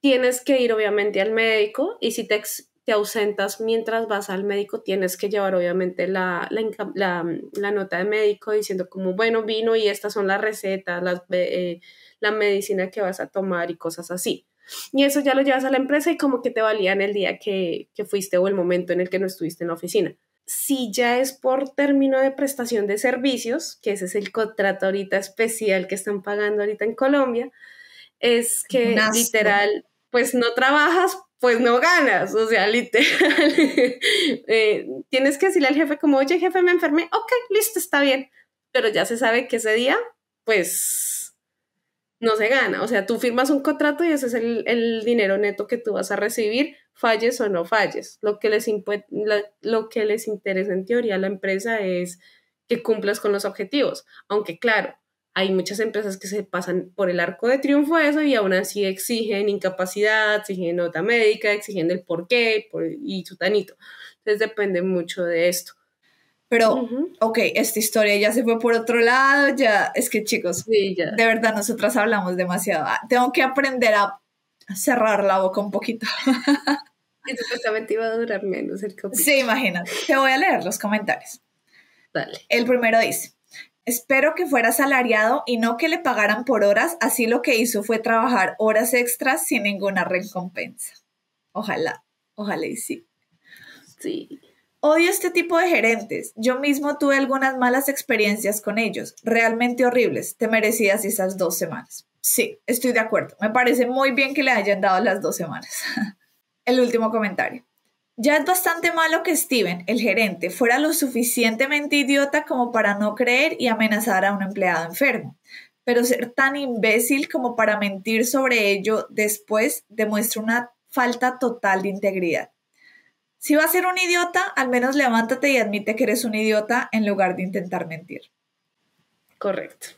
tienes que ir obviamente al médico y si te, te ausentas mientras vas al médico, tienes que llevar obviamente la, la, nota de médico diciendo como, bueno, vino y estas son las recetas, las, eh, la medicina que vas a tomar y cosas así. Y eso ya lo llevas a la empresa y como que te valían el día que, que fuiste o el momento en el que no estuviste en la oficina. Si ya es por término de prestación de servicios, que ese es el contrato ahorita especial que están pagando ahorita en Colombia, es que literal, pues no trabajas pues no ganas, o sea, literal. [LAUGHS] Eh, tienes que decirle al jefe como, oye, jefe, me enfermé, ok, listo, está bien, pero ya se sabe que ese día, pues, no se gana, o sea, tú firmas un contrato y ese es el, dinero neto que tú vas a recibir, falles o no falles. Lo que, les lo que les interesa en teoría a la empresa es que cumplas con los objetivos, aunque claro, hay muchas empresas que se pasan por el arco de triunfo eso y aún así exigen incapacidad, exigen nota médica, exigen el por qué por, y su tanito. Entonces depende mucho de esto. Pero, ok, esta historia ya se fue por otro lado, ya, es que chicos, de verdad nosotras hablamos demasiado. Ah, tengo que aprender a cerrar la boca un poquito. y supuestamente iba a durar menos el capítulo. Sí, imagínate. Te voy a leer los comentarios. Dale. El primero dice, Espero que fuera salariado y no que le pagaran por horas, así lo que hizo fue trabajar horas extras sin ninguna recompensa. Ojalá, ojalá y sí. Sí. Odio este tipo de gerentes. Yo mismo tuve algunas malas experiencias con ellos, realmente horribles. Te merecías esas dos semanas. Sí, estoy de acuerdo. Me parece muy bien que le hayan dado las dos semanas. [LAUGHS] El último comentario. Ya es bastante malo que Steven, el gerente, fuera lo suficientemente idiota como para no creer y amenazar a un empleado enfermo, pero ser tan imbécil como para mentir sobre ello después demuestra una falta total de integridad. Si va a ser un idiota, al menos levántate y admite que eres un idiota en lugar de intentar mentir. Correcto.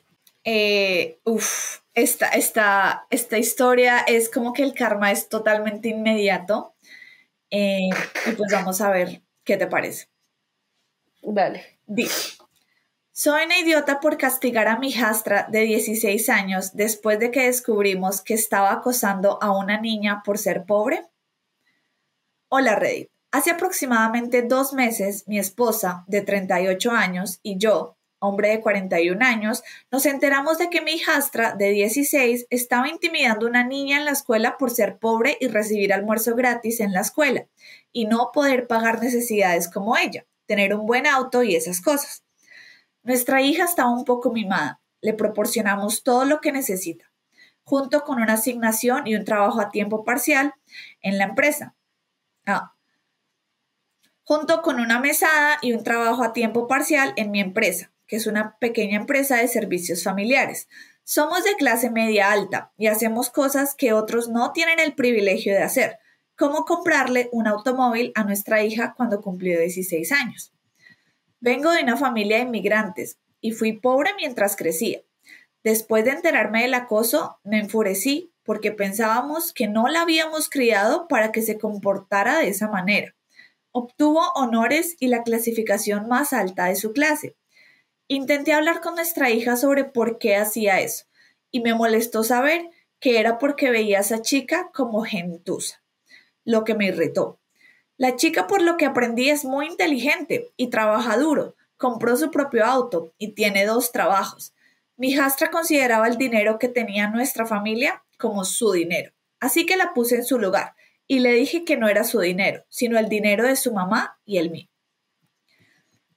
Eh, uf, esta, esta, esta historia es como que el karma es totalmente inmediato eh, y pues vamos a ver qué te parece. Vale. Dice, soy una idiota por castigar a mi hijastra de 16 años después de que descubrimos que estaba acosando a una niña por ser pobre. Hola Reddit. Hace aproximadamente dos meses, mi esposa, de 38 años, y yo, hombre de 41 años, nos enteramos de que mi hijastra de 16 estaba intimidando a una niña en la escuela por ser pobre y recibir almuerzo gratis en la escuela y no poder pagar necesidades como ella, tener un buen auto y esas cosas. Nuestra hija estaba un poco mimada, le proporcionamos todo lo que necesita, junto con una asignación y un trabajo a tiempo parcial en la empresa. Ah, junto con una mesada y un trabajo a tiempo parcial en mi empresa que es una pequeña empresa de servicios familiares. Somos de clase media alta y hacemos cosas que otros no tienen el privilegio de hacer, como comprarle un automóvil a nuestra hija cuando cumplió 16 años. Vengo de una familia de inmigrantes y fui pobre mientras crecía. Después de enterarme del acoso, me enfurecí porque pensábamos que no la habíamos criado para que se comportara de esa manera. Obtuvo honores y la clasificación más alta de su clase, Intenté hablar con nuestra hija sobre por qué hacía eso y me molestó saber que era porque veía a esa chica como gentuza, lo que me irritó. La chica, por lo que aprendí, es muy inteligente y trabaja duro. Compró su propio auto y tiene dos trabajos. Mi hijastra consideraba el dinero que tenía nuestra familia como su dinero, así que la puse en su lugar y le dije que no era su dinero, sino el dinero de su mamá y el mío.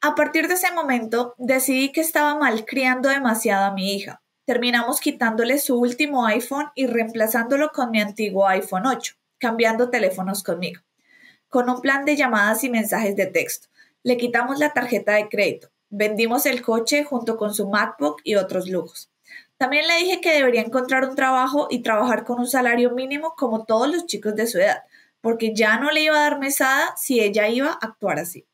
A partir de ese momento decidí que estaba mal criando demasiado a mi hija. Terminamos quitándole su último iPhone y reemplazándolo con mi antiguo iPhone 8, cambiando teléfonos conmigo, con un plan de llamadas y mensajes de texto. Le quitamos la tarjeta de crédito, vendimos el coche junto con su MacBook y otros lujos. También le dije que debería encontrar un trabajo y trabajar con un salario mínimo como todos los chicos de su edad, porque ya no le iba a dar mesada si ella iba a actuar así.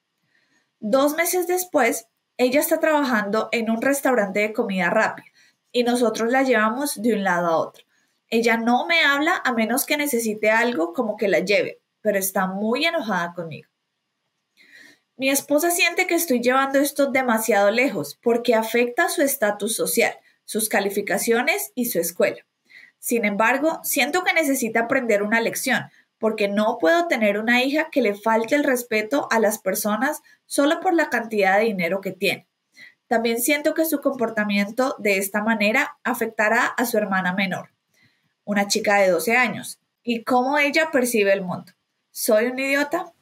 Dos meses después, ella está trabajando en un restaurante de comida rápida y nosotros la llevamos de un lado a otro. Ella no me habla a menos que necesite algo como que la lleve, pero está muy enojada conmigo. Mi esposa siente que estoy llevando esto demasiado lejos porque afecta su estatus social, sus calificaciones y su escuela. Sin embargo, siento que necesita aprender una lección porque no puedo tener una hija que le falte el respeto a las personas solo por la cantidad de dinero que tiene. También siento que su comportamiento de esta manera afectará a su hermana menor, una chica de 12 años, y cómo ella percibe el mundo. ¿Soy un idiota?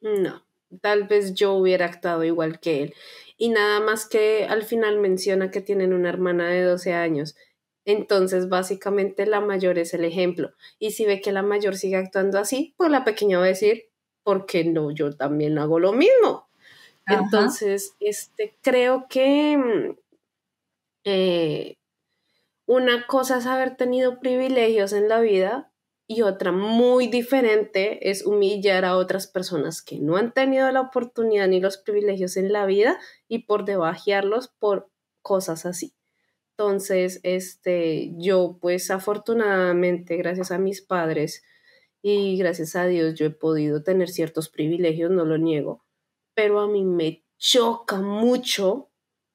No, tal vez yo hubiera actuado igual que él. Y nada más que al final menciona que tienen una hermana de 12 años. Entonces, básicamente, la mayor es el ejemplo. Y si ve que la mayor sigue actuando así, pues la pequeña va a decir, ¿por qué no? Yo también hago lo mismo. Entonces, este, creo que mm, eh, una cosa es haber tenido privilegios en la vida y otra muy diferente es humillar a otras personas que no han tenido la oportunidad ni los privilegios en la vida y por debajearlos por cosas así. Entonces, este, yo pues afortunadamente, gracias a mis padres y gracias a Dios, yo he podido tener ciertos privilegios, no lo niego, pero a mí me choca mucho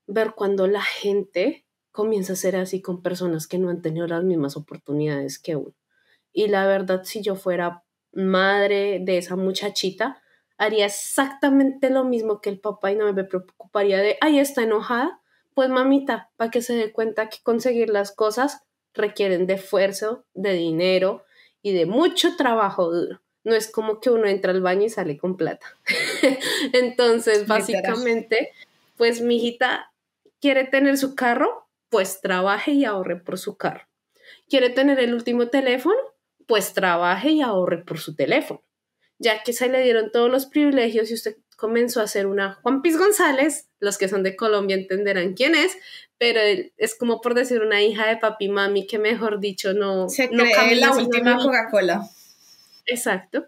ver cuando la gente comienza a ser así con personas que no han tenido las mismas oportunidades que uno. Y la verdad, si yo fuera madre de esa muchachita, haría exactamente lo mismo que el papá y no me preocuparía de, ay, está enojada, pues mamita, para que se dé cuenta que conseguir las cosas requieren de esfuerzo, de dinero y de mucho trabajo duro. No es como que uno entra al baño y sale con plata. [LAUGHS] Entonces, básicamente, pues mi hijita quiere tener su carro, pues trabaje y ahorre por su carro. Quiere tener el último teléfono, pues trabaje y ahorre por su teléfono. Ya que se le dieron todos los privilegios y usted comenzó a hacer una Juan Piz González, los que son de Colombia entenderán quién es, pero es como por decir una hija de papi mami que mejor dicho no... Se no cree la última Coca-Cola. Exacto.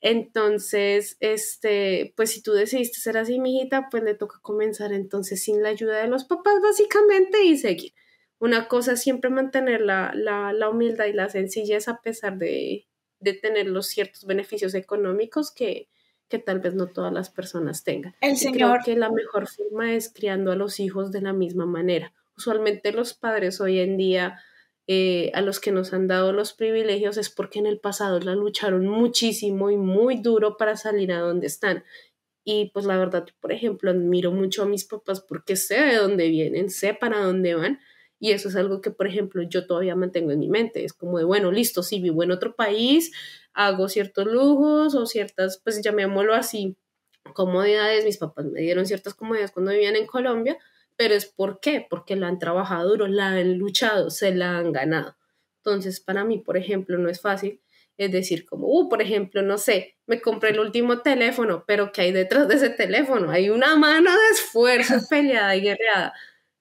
Entonces, este, pues si tú decidiste ser así, mijita, pues le toca comenzar entonces sin la ayuda de los papás, básicamente, y seguir. Una cosa es siempre mantener la, la, la humildad y la sencillez a pesar de, de tener los ciertos beneficios económicos que, que tal vez no todas las personas tengan. El Señor. Creo que la mejor forma es criando a los hijos de la misma manera. Usualmente los padres hoy en día, eh, a los que nos han dado los privilegios, es porque en el pasado la lucharon muchísimo y muy duro para salir a donde están. Y pues la verdad, por ejemplo, admiro mucho a mis papás porque sé de dónde vienen, sé para dónde van. Y eso es algo que, por ejemplo, yo todavía mantengo en mi mente. Es como de, bueno, listo, sí, vivo en otro país, hago ciertos lujos o ciertas, pues llamémoslo así, comodidades. Mis papás me dieron ciertas comodidades cuando vivían en Colombia, pero es por qué, porque la han trabajado duro, la han luchado, se la han ganado. Entonces, para mí, por ejemplo, no es fácil. Es decir, como, uh, por ejemplo, no sé, me compré el último teléfono, pero ¿qué hay detrás de ese teléfono? Hay una mano de esfuerzo [LAUGHS] peleada y guerreada.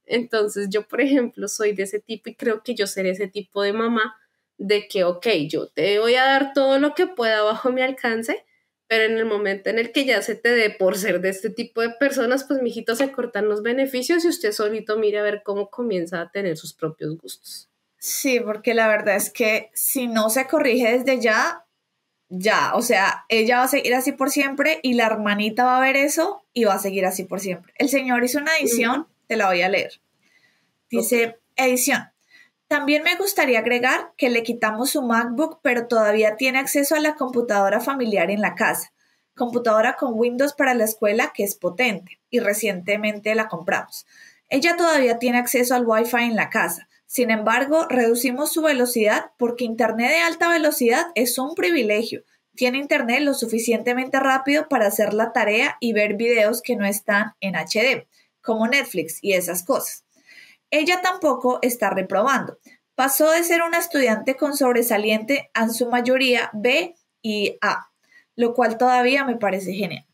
Entonces, yo, por ejemplo, soy de ese tipo y creo que yo seré ese tipo de mamá de que, ok, yo te voy a dar todo lo que pueda bajo mi alcance, pero en el momento en el que ya se te dé por ser de este tipo de personas, pues mijito se cortan los beneficios y usted solito mire a ver cómo comienza a tener sus propios gustos. Sí, porque la verdad es que si no se corrige desde ya, ya, o sea, ella va a seguir así por siempre y la hermanita va a ver eso y va a seguir así por siempre. El señor hizo una edición, te la voy a leer. Dice, edición. También me gustaría agregar que le quitamos su MacBook, pero todavía tiene acceso a la computadora familiar en la casa. Computadora con Windows para la escuela que es potente y recientemente la compramos. Ella todavía tiene acceso al Wi-Fi en la casa. Sin embargo, reducimos su velocidad porque Internet de alta velocidad es un privilegio. Tiene Internet lo suficientemente rápido para hacer la tarea y ver videos que no están en HD, como Netflix y esas cosas. Ella tampoco está reprobando. Pasó de ser una estudiante con sobresaliente a su mayoría B y A, lo cual todavía me parece genial.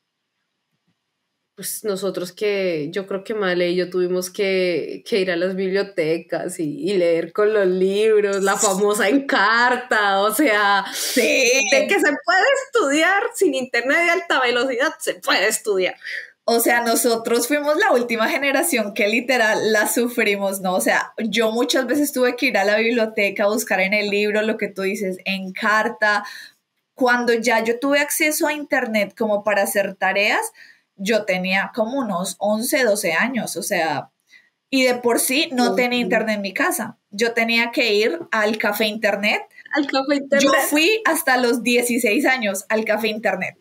Pues nosotros que yo creo que Male y yo tuvimos que, ir a las bibliotecas y, leer con los libros, la famosa encarta, o sea, de que se puede estudiar sin internet de alta velocidad, se puede estudiar. O sea, nosotros fuimos la última generación que literal la sufrimos, ¿no? O sea, yo muchas veces tuve que ir a la biblioteca a buscar en el libro lo que tú dices, en carta. Cuando ya yo tuve acceso a internet como para hacer tareas, yo tenía como unos 11, 12 años, o sea, y de por sí no tenía internet en mi casa. Yo tenía que ir al café internet. Al café internet. Yo fui hasta los 16 años al café internet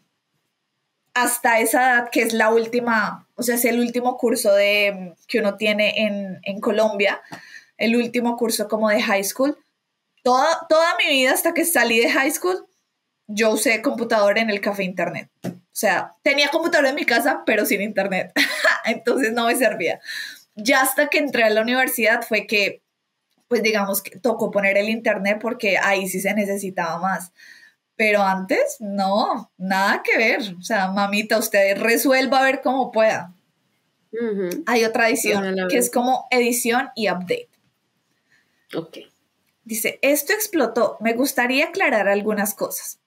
hasta esa edad, que es la última, o sea, es el último curso de, que uno tiene en, en Colombia, el último curso como de high school. Toda, toda mi vida hasta que salí de high school, yo usé computador en el café internet. O sea, tenía computador en mi casa, pero sin internet. [LAUGHS] Entonces no me servía. Ya hasta que entré a la universidad fue que, pues digamos que tocó poner el internet porque ahí sí se necesitaba más. Pero antes, no, nada que ver. O sea, mamita, usted resuelva a ver cómo pueda. Hay otra edición que es como edición y update. Ok. Dice, esto explotó. Me gustaría aclarar algunas cosas.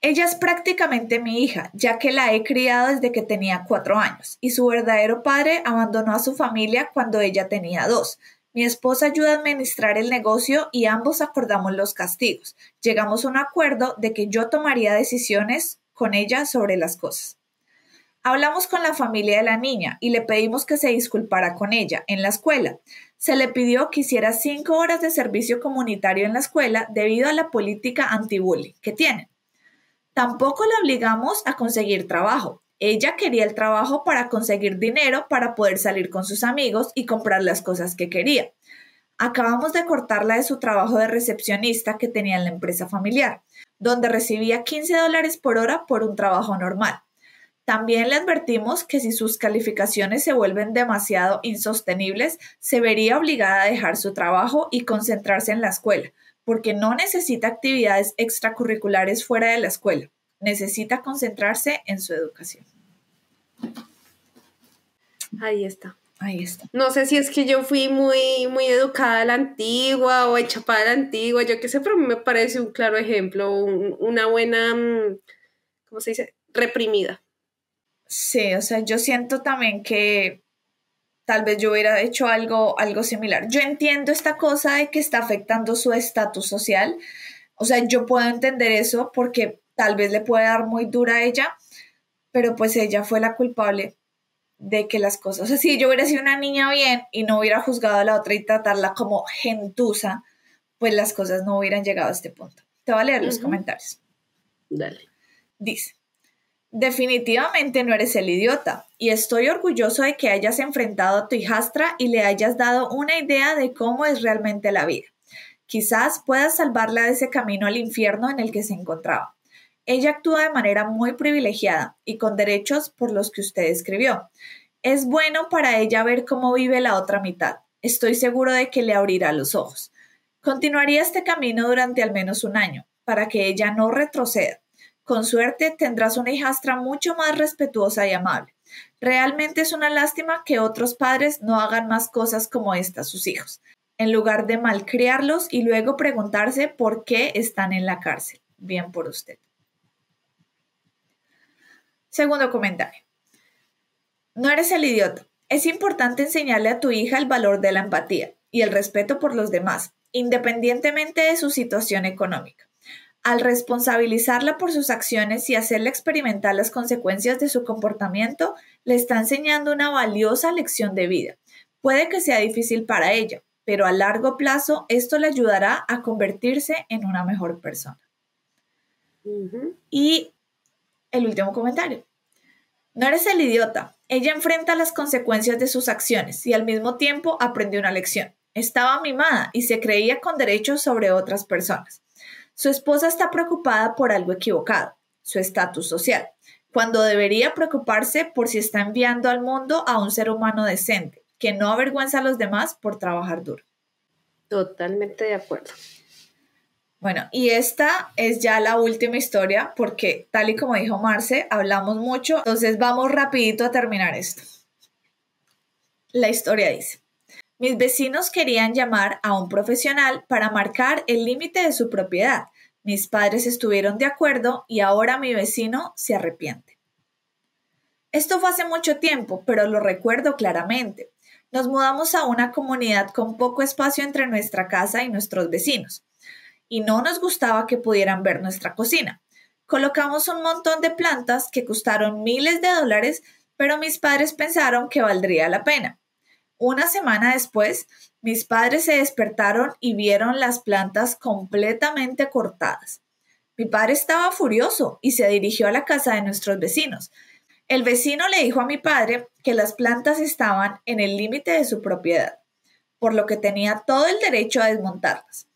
Ella es prácticamente mi hija, ya que la he criado desde que tenía cuatro años, y su verdadero padre abandonó a su familia cuando ella tenía dos, mi esposa ayuda a administrar el negocio y ambos acordamos los castigos. Llegamos a un acuerdo de que yo tomaría decisiones con ella sobre las cosas. Hablamos con la familia de la niña y le pedimos que se disculpara con ella en la escuela. Se le pidió que hiciera cinco horas de servicio comunitario en la escuela debido a la política anti-bullying que tienen. Tampoco la obligamos a conseguir trabajo. Ella quería el trabajo para conseguir dinero para poder salir con sus amigos y comprar las cosas que quería. Acabamos de cortarla de su trabajo de recepcionista que tenía en la empresa familiar, donde recibía 15 dólares por hora por un trabajo normal. También le advertimos que si sus calificaciones se vuelven demasiado insostenibles, se vería obligada a dejar su trabajo y concentrarse en la escuela, porque no necesita actividades extracurriculares fuera de la escuela. Necesita concentrarse en su educación. Ahí está. Ahí está. No sé si es que yo fui muy, muy educada a la antigua o hecha a la antigua, yo qué sé, pero me parece un claro ejemplo, una buena, mm, ¿cómo se dice? Reprimida. Sí, o sea, yo siento también que tal vez yo hubiera hecho algo, algo similar. Yo entiendo esta cosa de que está afectando su estatus social. O sea, yo puedo entender eso porque tal vez le puede dar muy dura a ella, pero pues ella fue la culpable de que las cosas, o sea, si yo hubiera sido una niña bien y no hubiera juzgado a la otra y tratarla como gentuza, pues las cosas no hubieran llegado a este punto. Te voy a leer los comentarios. Dale. Dice, definitivamente no eres el idiota y estoy orgulloso de que hayas enfrentado a tu hijastra y le hayas dado una idea de cómo es realmente la vida. Quizás puedas salvarla de ese camino al infierno en el que se encontraba. Ella actúa de manera muy privilegiada y con derechos por los que usted escribió. Es bueno para ella ver cómo vive la otra mitad. Estoy seguro de que le abrirá los ojos. Continuaría este camino durante al menos un año, para que ella no retroceda. Con suerte tendrás una hijastra mucho más respetuosa y amable. Realmente es una lástima que otros padres no hagan más cosas como esta a sus hijos, en lugar de malcriarlos y luego preguntarse por qué están en la cárcel. Bien por usted. Segundo comentario. No eres el idiota. Es importante enseñarle a tu hija el valor de la empatía y el respeto por los demás, independientemente de su situación económica. Al responsabilizarla por sus acciones y hacerle experimentar las consecuencias de su comportamiento, le está enseñando una valiosa lección de vida. Puede que sea difícil para ella, pero a largo plazo esto le ayudará a convertirse en una mejor persona. Y el último comentario. No eres el idiota. Ella enfrenta las consecuencias de sus acciones y al mismo tiempo aprendió una lección. Estaba mimada y se creía con derechos sobre otras personas. Su esposa está preocupada por algo equivocado, su estatus social, cuando debería preocuparse por si está enviando al mundo a un ser humano decente, que no avergüenza a los demás por trabajar duro. Totalmente de acuerdo. Bueno, y esta es ya la última historia porque tal y como dijo Marce, hablamos mucho, entonces vamos rapidito a terminar esto. La historia dice, mis vecinos querían llamar a un profesional para marcar el límite de su propiedad. Mis padres estuvieron de acuerdo y ahora mi vecino se arrepiente. Esto fue hace mucho tiempo, pero lo recuerdo claramente. Nos mudamos a una comunidad con poco espacio entre nuestra casa y nuestros vecinos y no nos gustaba que pudieran ver nuestra cocina. Colocamos un montón de plantas que costaron miles de dólares, pero mis padres pensaron que valdría la pena. Una semana después, mis padres se despertaron y vieron las plantas completamente cortadas. Mi padre estaba furioso y se dirigió a la casa de nuestros vecinos. El vecino le dijo a mi padre que las plantas estaban en el límite de su propiedad, por lo que tenía todo el derecho a desmontarlas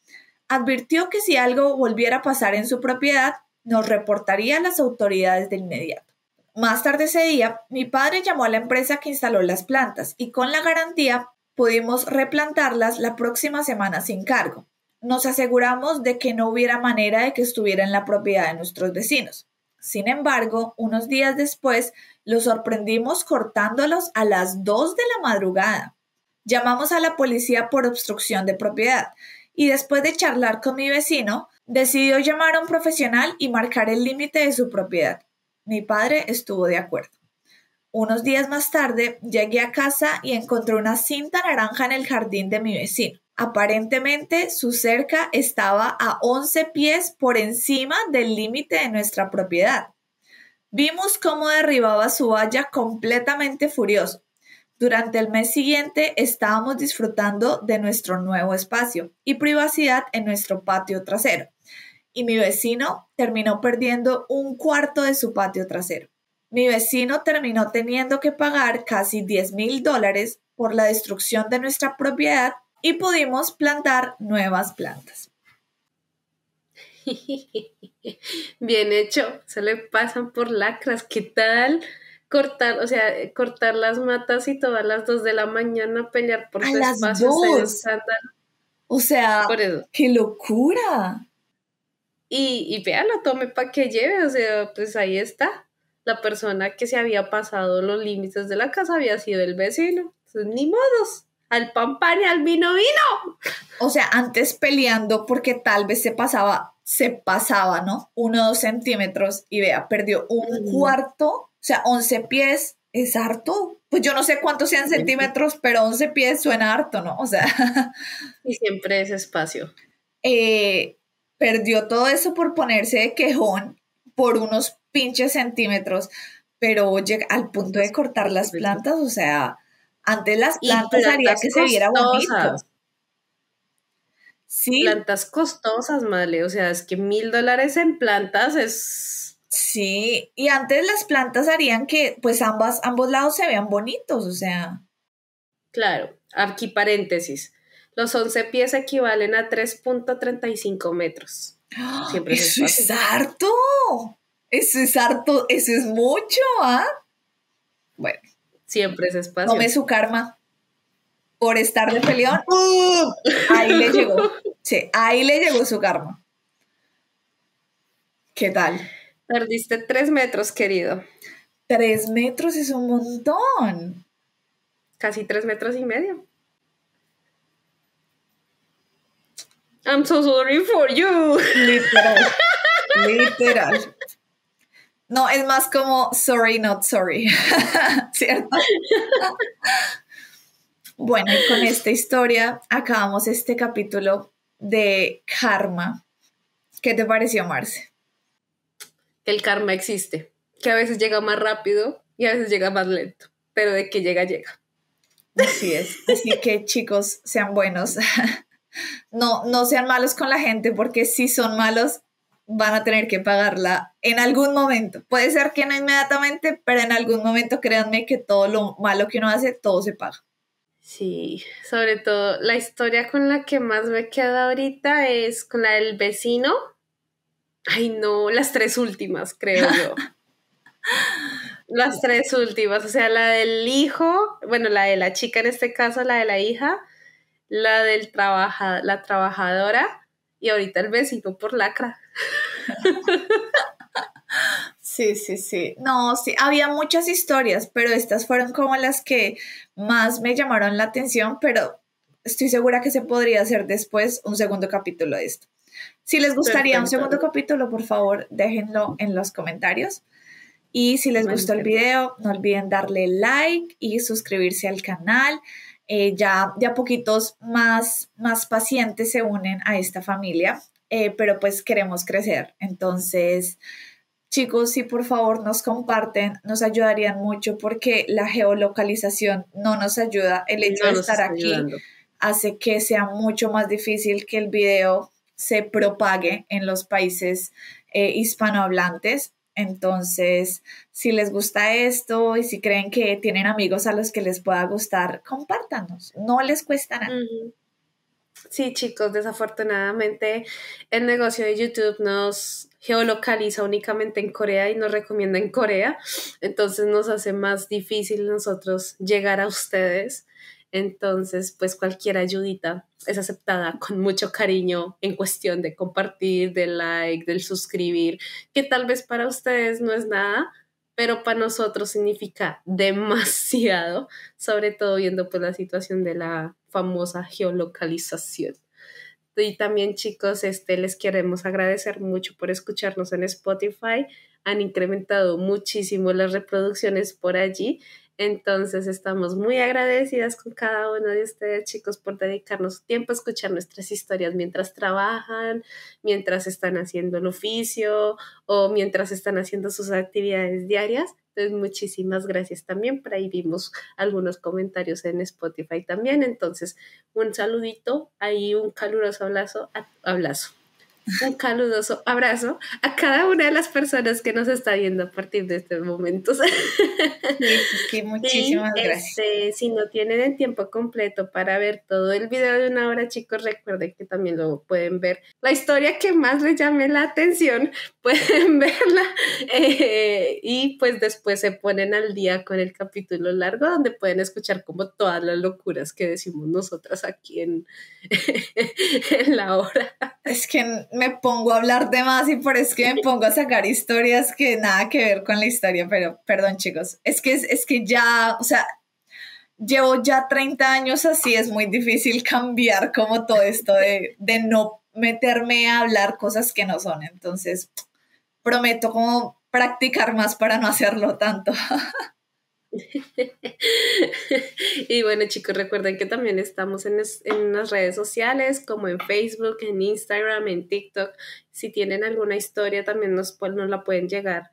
advirtió que si algo volviera a pasar en su propiedad, nos reportaría a las autoridades de inmediato. Más tarde ese día, mi padre llamó a la empresa que instaló las plantas y con la garantía pudimos replantarlas la próxima semana sin cargo. Nos aseguramos de que no hubiera manera de que estuviera en la propiedad de nuestros vecinos. Sin embargo, unos días después, los sorprendimos cortándolos a las 2 de la madrugada. Llamamos a la policía por obstrucción de propiedad y después de charlar con mi vecino, decidió llamar a un profesional y marcar el límite de su propiedad. Mi padre estuvo de acuerdo. Unos días más tarde llegué a casa y encontré una cinta naranja en el jardín de mi vecino. Aparentemente su cerca estaba a 11 pies por encima del límite de nuestra propiedad. Vimos cómo derribaba su valla completamente furioso. Durante el mes siguiente estábamos disfrutando de nuestro nuevo espacio y privacidad en nuestro patio trasero. Y mi vecino terminó perdiendo un cuarto de su patio trasero. Mi vecino terminó teniendo que pagar casi 10 mil dólares por la destrucción de nuestra propiedad y pudimos plantar nuevas plantas. [LAUGHS] Bien hecho, se le pasan por lacras, ¿qué tal? Cortar, o sea, cortar las matas y todas las dos de la mañana pelear por a su espacio. O sea, qué locura. Y, y véalo, tome para que lleve, o sea, pues ahí está. La persona que se había pasado los límites de la casa había sido el vecino. Entonces, ni modos. Al pan pan y al vino vino. O sea, antes peleando porque tal vez se pasaba, se pasaba, ¿no? Uno o dos centímetros y vea, perdió un cuarto o sea, 11 pies es harto. Pues yo no sé cuántos sean centímetros, pero 11 pies suena harto, ¿no? O sea. [LAUGHS] Y siempre es espacio. Eh, perdió todo eso por ponerse de quejón por unos pinches centímetros, pero oye, al punto de cortar las plantas, o sea, antes las plantas haría que se viera bonito. Sí. Plantas costosas, madre. O sea, es que mil dólares en plantas es Sí, y antes las plantas harían que pues ambas, ambos lados se vean bonitos, o sea. Claro, aquí paréntesis. Los 11 pies equivalen a 3.35 metros. Siempre eso es, harto. Eso es harto, eso es mucho, ¿ah? Bueno. Siempre es espacio. Tome su karma por estar de peleón. [LAUGHS] ahí le llegó. Sí, ahí le llegó su karma. ¿Qué tal? Perdiste tres metros, querido. Tres metros es un montón. Casi tres metros y medio. I'm so sorry for you. Literal. [LAUGHS] Literal. No, es más como sorry, not sorry. [LAUGHS] ¿Cierto? bueno, y con esta historia acabamos este capítulo de karma. ¿Qué te pareció, Marce? El karma existe, que a veces llega más rápido y a veces llega más lento, pero de que llega, llega. Así es. Así que [LAUGHS] chicos, sean buenos. No, no sean malos con la gente porque si son malos van a tener que pagarla en algún momento. Puede ser que no inmediatamente, pero en algún momento créanme que todo lo malo que uno hace, todo se paga. Sí, sobre todo la historia con la que más me queda ahorita es con la del vecino. Ay, no, las tres últimas, creo yo. [LAUGHS] las tres últimas, o sea, la del hijo, bueno, la de la chica en este caso, la de la hija, la del trabaja, la trabajadora y ahorita el vecino por lacra. [LAUGHS] Sí, sí, sí. No, sí, había muchas historias, pero estas fueron como las que más me llamaron la atención, pero estoy segura que se podría hacer después un segundo capítulo de esto. Si les gustaría un segundo capítulo, por favor, déjenlo en los comentarios. Y si les gustó el video, no olviden darle like y suscribirse al canal. Eh, ya, ya poquitos más, más pacientes se unen a esta familia, eh, pero pues queremos crecer. Entonces, chicos, si por favor nos comparten, nos ayudarían mucho porque la geolocalización no nos ayuda. El hecho de estar aquí hace que sea mucho más difícil que el video se propague en los países eh, hispanohablantes. Entonces, si les gusta esto y si creen que tienen amigos a los que les pueda gustar, compártanos. No les cuesta nada. Sí, chicos, desafortunadamente el negocio de YouTube nos geolocaliza únicamente en Corea y nos recomienda en Corea. Entonces nos hace más difícil nosotros llegar a ustedes. Entonces, pues cualquier ayudita es aceptada con mucho cariño en cuestión de compartir, de like, del suscribir, que tal vez para ustedes no es nada, pero para nosotros significa demasiado, sobre todo viendo pues la situación de la famosa geolocalización. Y también chicos, este, les queremos agradecer mucho por escucharnos en Spotify. Han incrementado muchísimo las reproducciones por allí. Entonces estamos muy agradecidas con cada uno de ustedes, chicos, por dedicarnos tiempo a escuchar nuestras historias mientras trabajan, mientras están haciendo el oficio o mientras están haciendo sus actividades diarias. Entonces, muchísimas gracias también. Por ahí vimos algunos comentarios en Spotify también. Entonces, un saludito, ahí un caluroso abrazo, abrazo un caludoso abrazo a cada una de las personas que nos está viendo a partir de estos momentos. Sí, muchísimas gracias. Este, si no tienen el tiempo completo para ver todo el video de una hora, chicos, recuerden que también lo pueden ver. La historia que más les llame la atención, [LAUGHS] pueden verla eh, y pues después se ponen al día con el capítulo largo donde pueden escuchar como todas las locuras que decimos nosotras aquí en, [LAUGHS] en la hora. Es que me pongo a hablar de más y por eso que me pongo a sacar historias que nada que ver con la historia, pero perdón chicos, es que, es, que ya, o sea, llevo ya 30 años así, es muy difícil [LAUGHS] cambiar como todo esto de, de no meterme a hablar cosas que no son, entonces prometo como practicar más para no hacerlo tanto. [LAUGHS] [LAUGHS] y bueno chicos, recuerden que también estamos en, en, las redes sociales como en Facebook, en Instagram, en TikTok. Si tienen alguna historia también nos, pues, la pueden llegar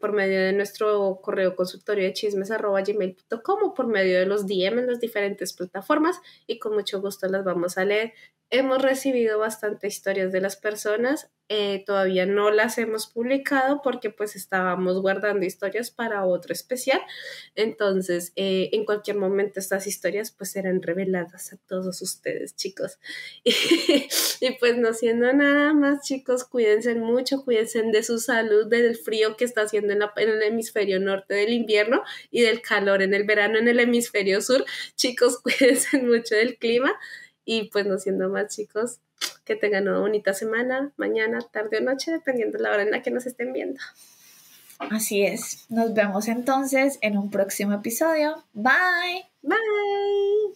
por medio de nuestro correo consultorio de chismes o por medio de los DM en las diferentes plataformas y con mucho gusto las vamos a leer. Hemos recibido bastante historias de las personas, eh, todavía no las hemos publicado porque pues estábamos guardando historias para otro especial, entonces eh, en cualquier momento estas historias pues serán reveladas a todos ustedes chicos. [LAUGHS] Y, pues no siendo nada más chicos, cuídense mucho, cuídense de su salud, del frío que está haciendo en, en el hemisferio norte del invierno y del calor en el verano en el hemisferio sur. Chicos, [LAUGHS] cuídense mucho del clima. Y pues no siendo más chicos, que tengan una bonita semana, mañana, tarde o noche, dependiendo de la hora en la que nos estén viendo. Así es. Nos vemos entonces en un próximo episodio. Bye. Bye.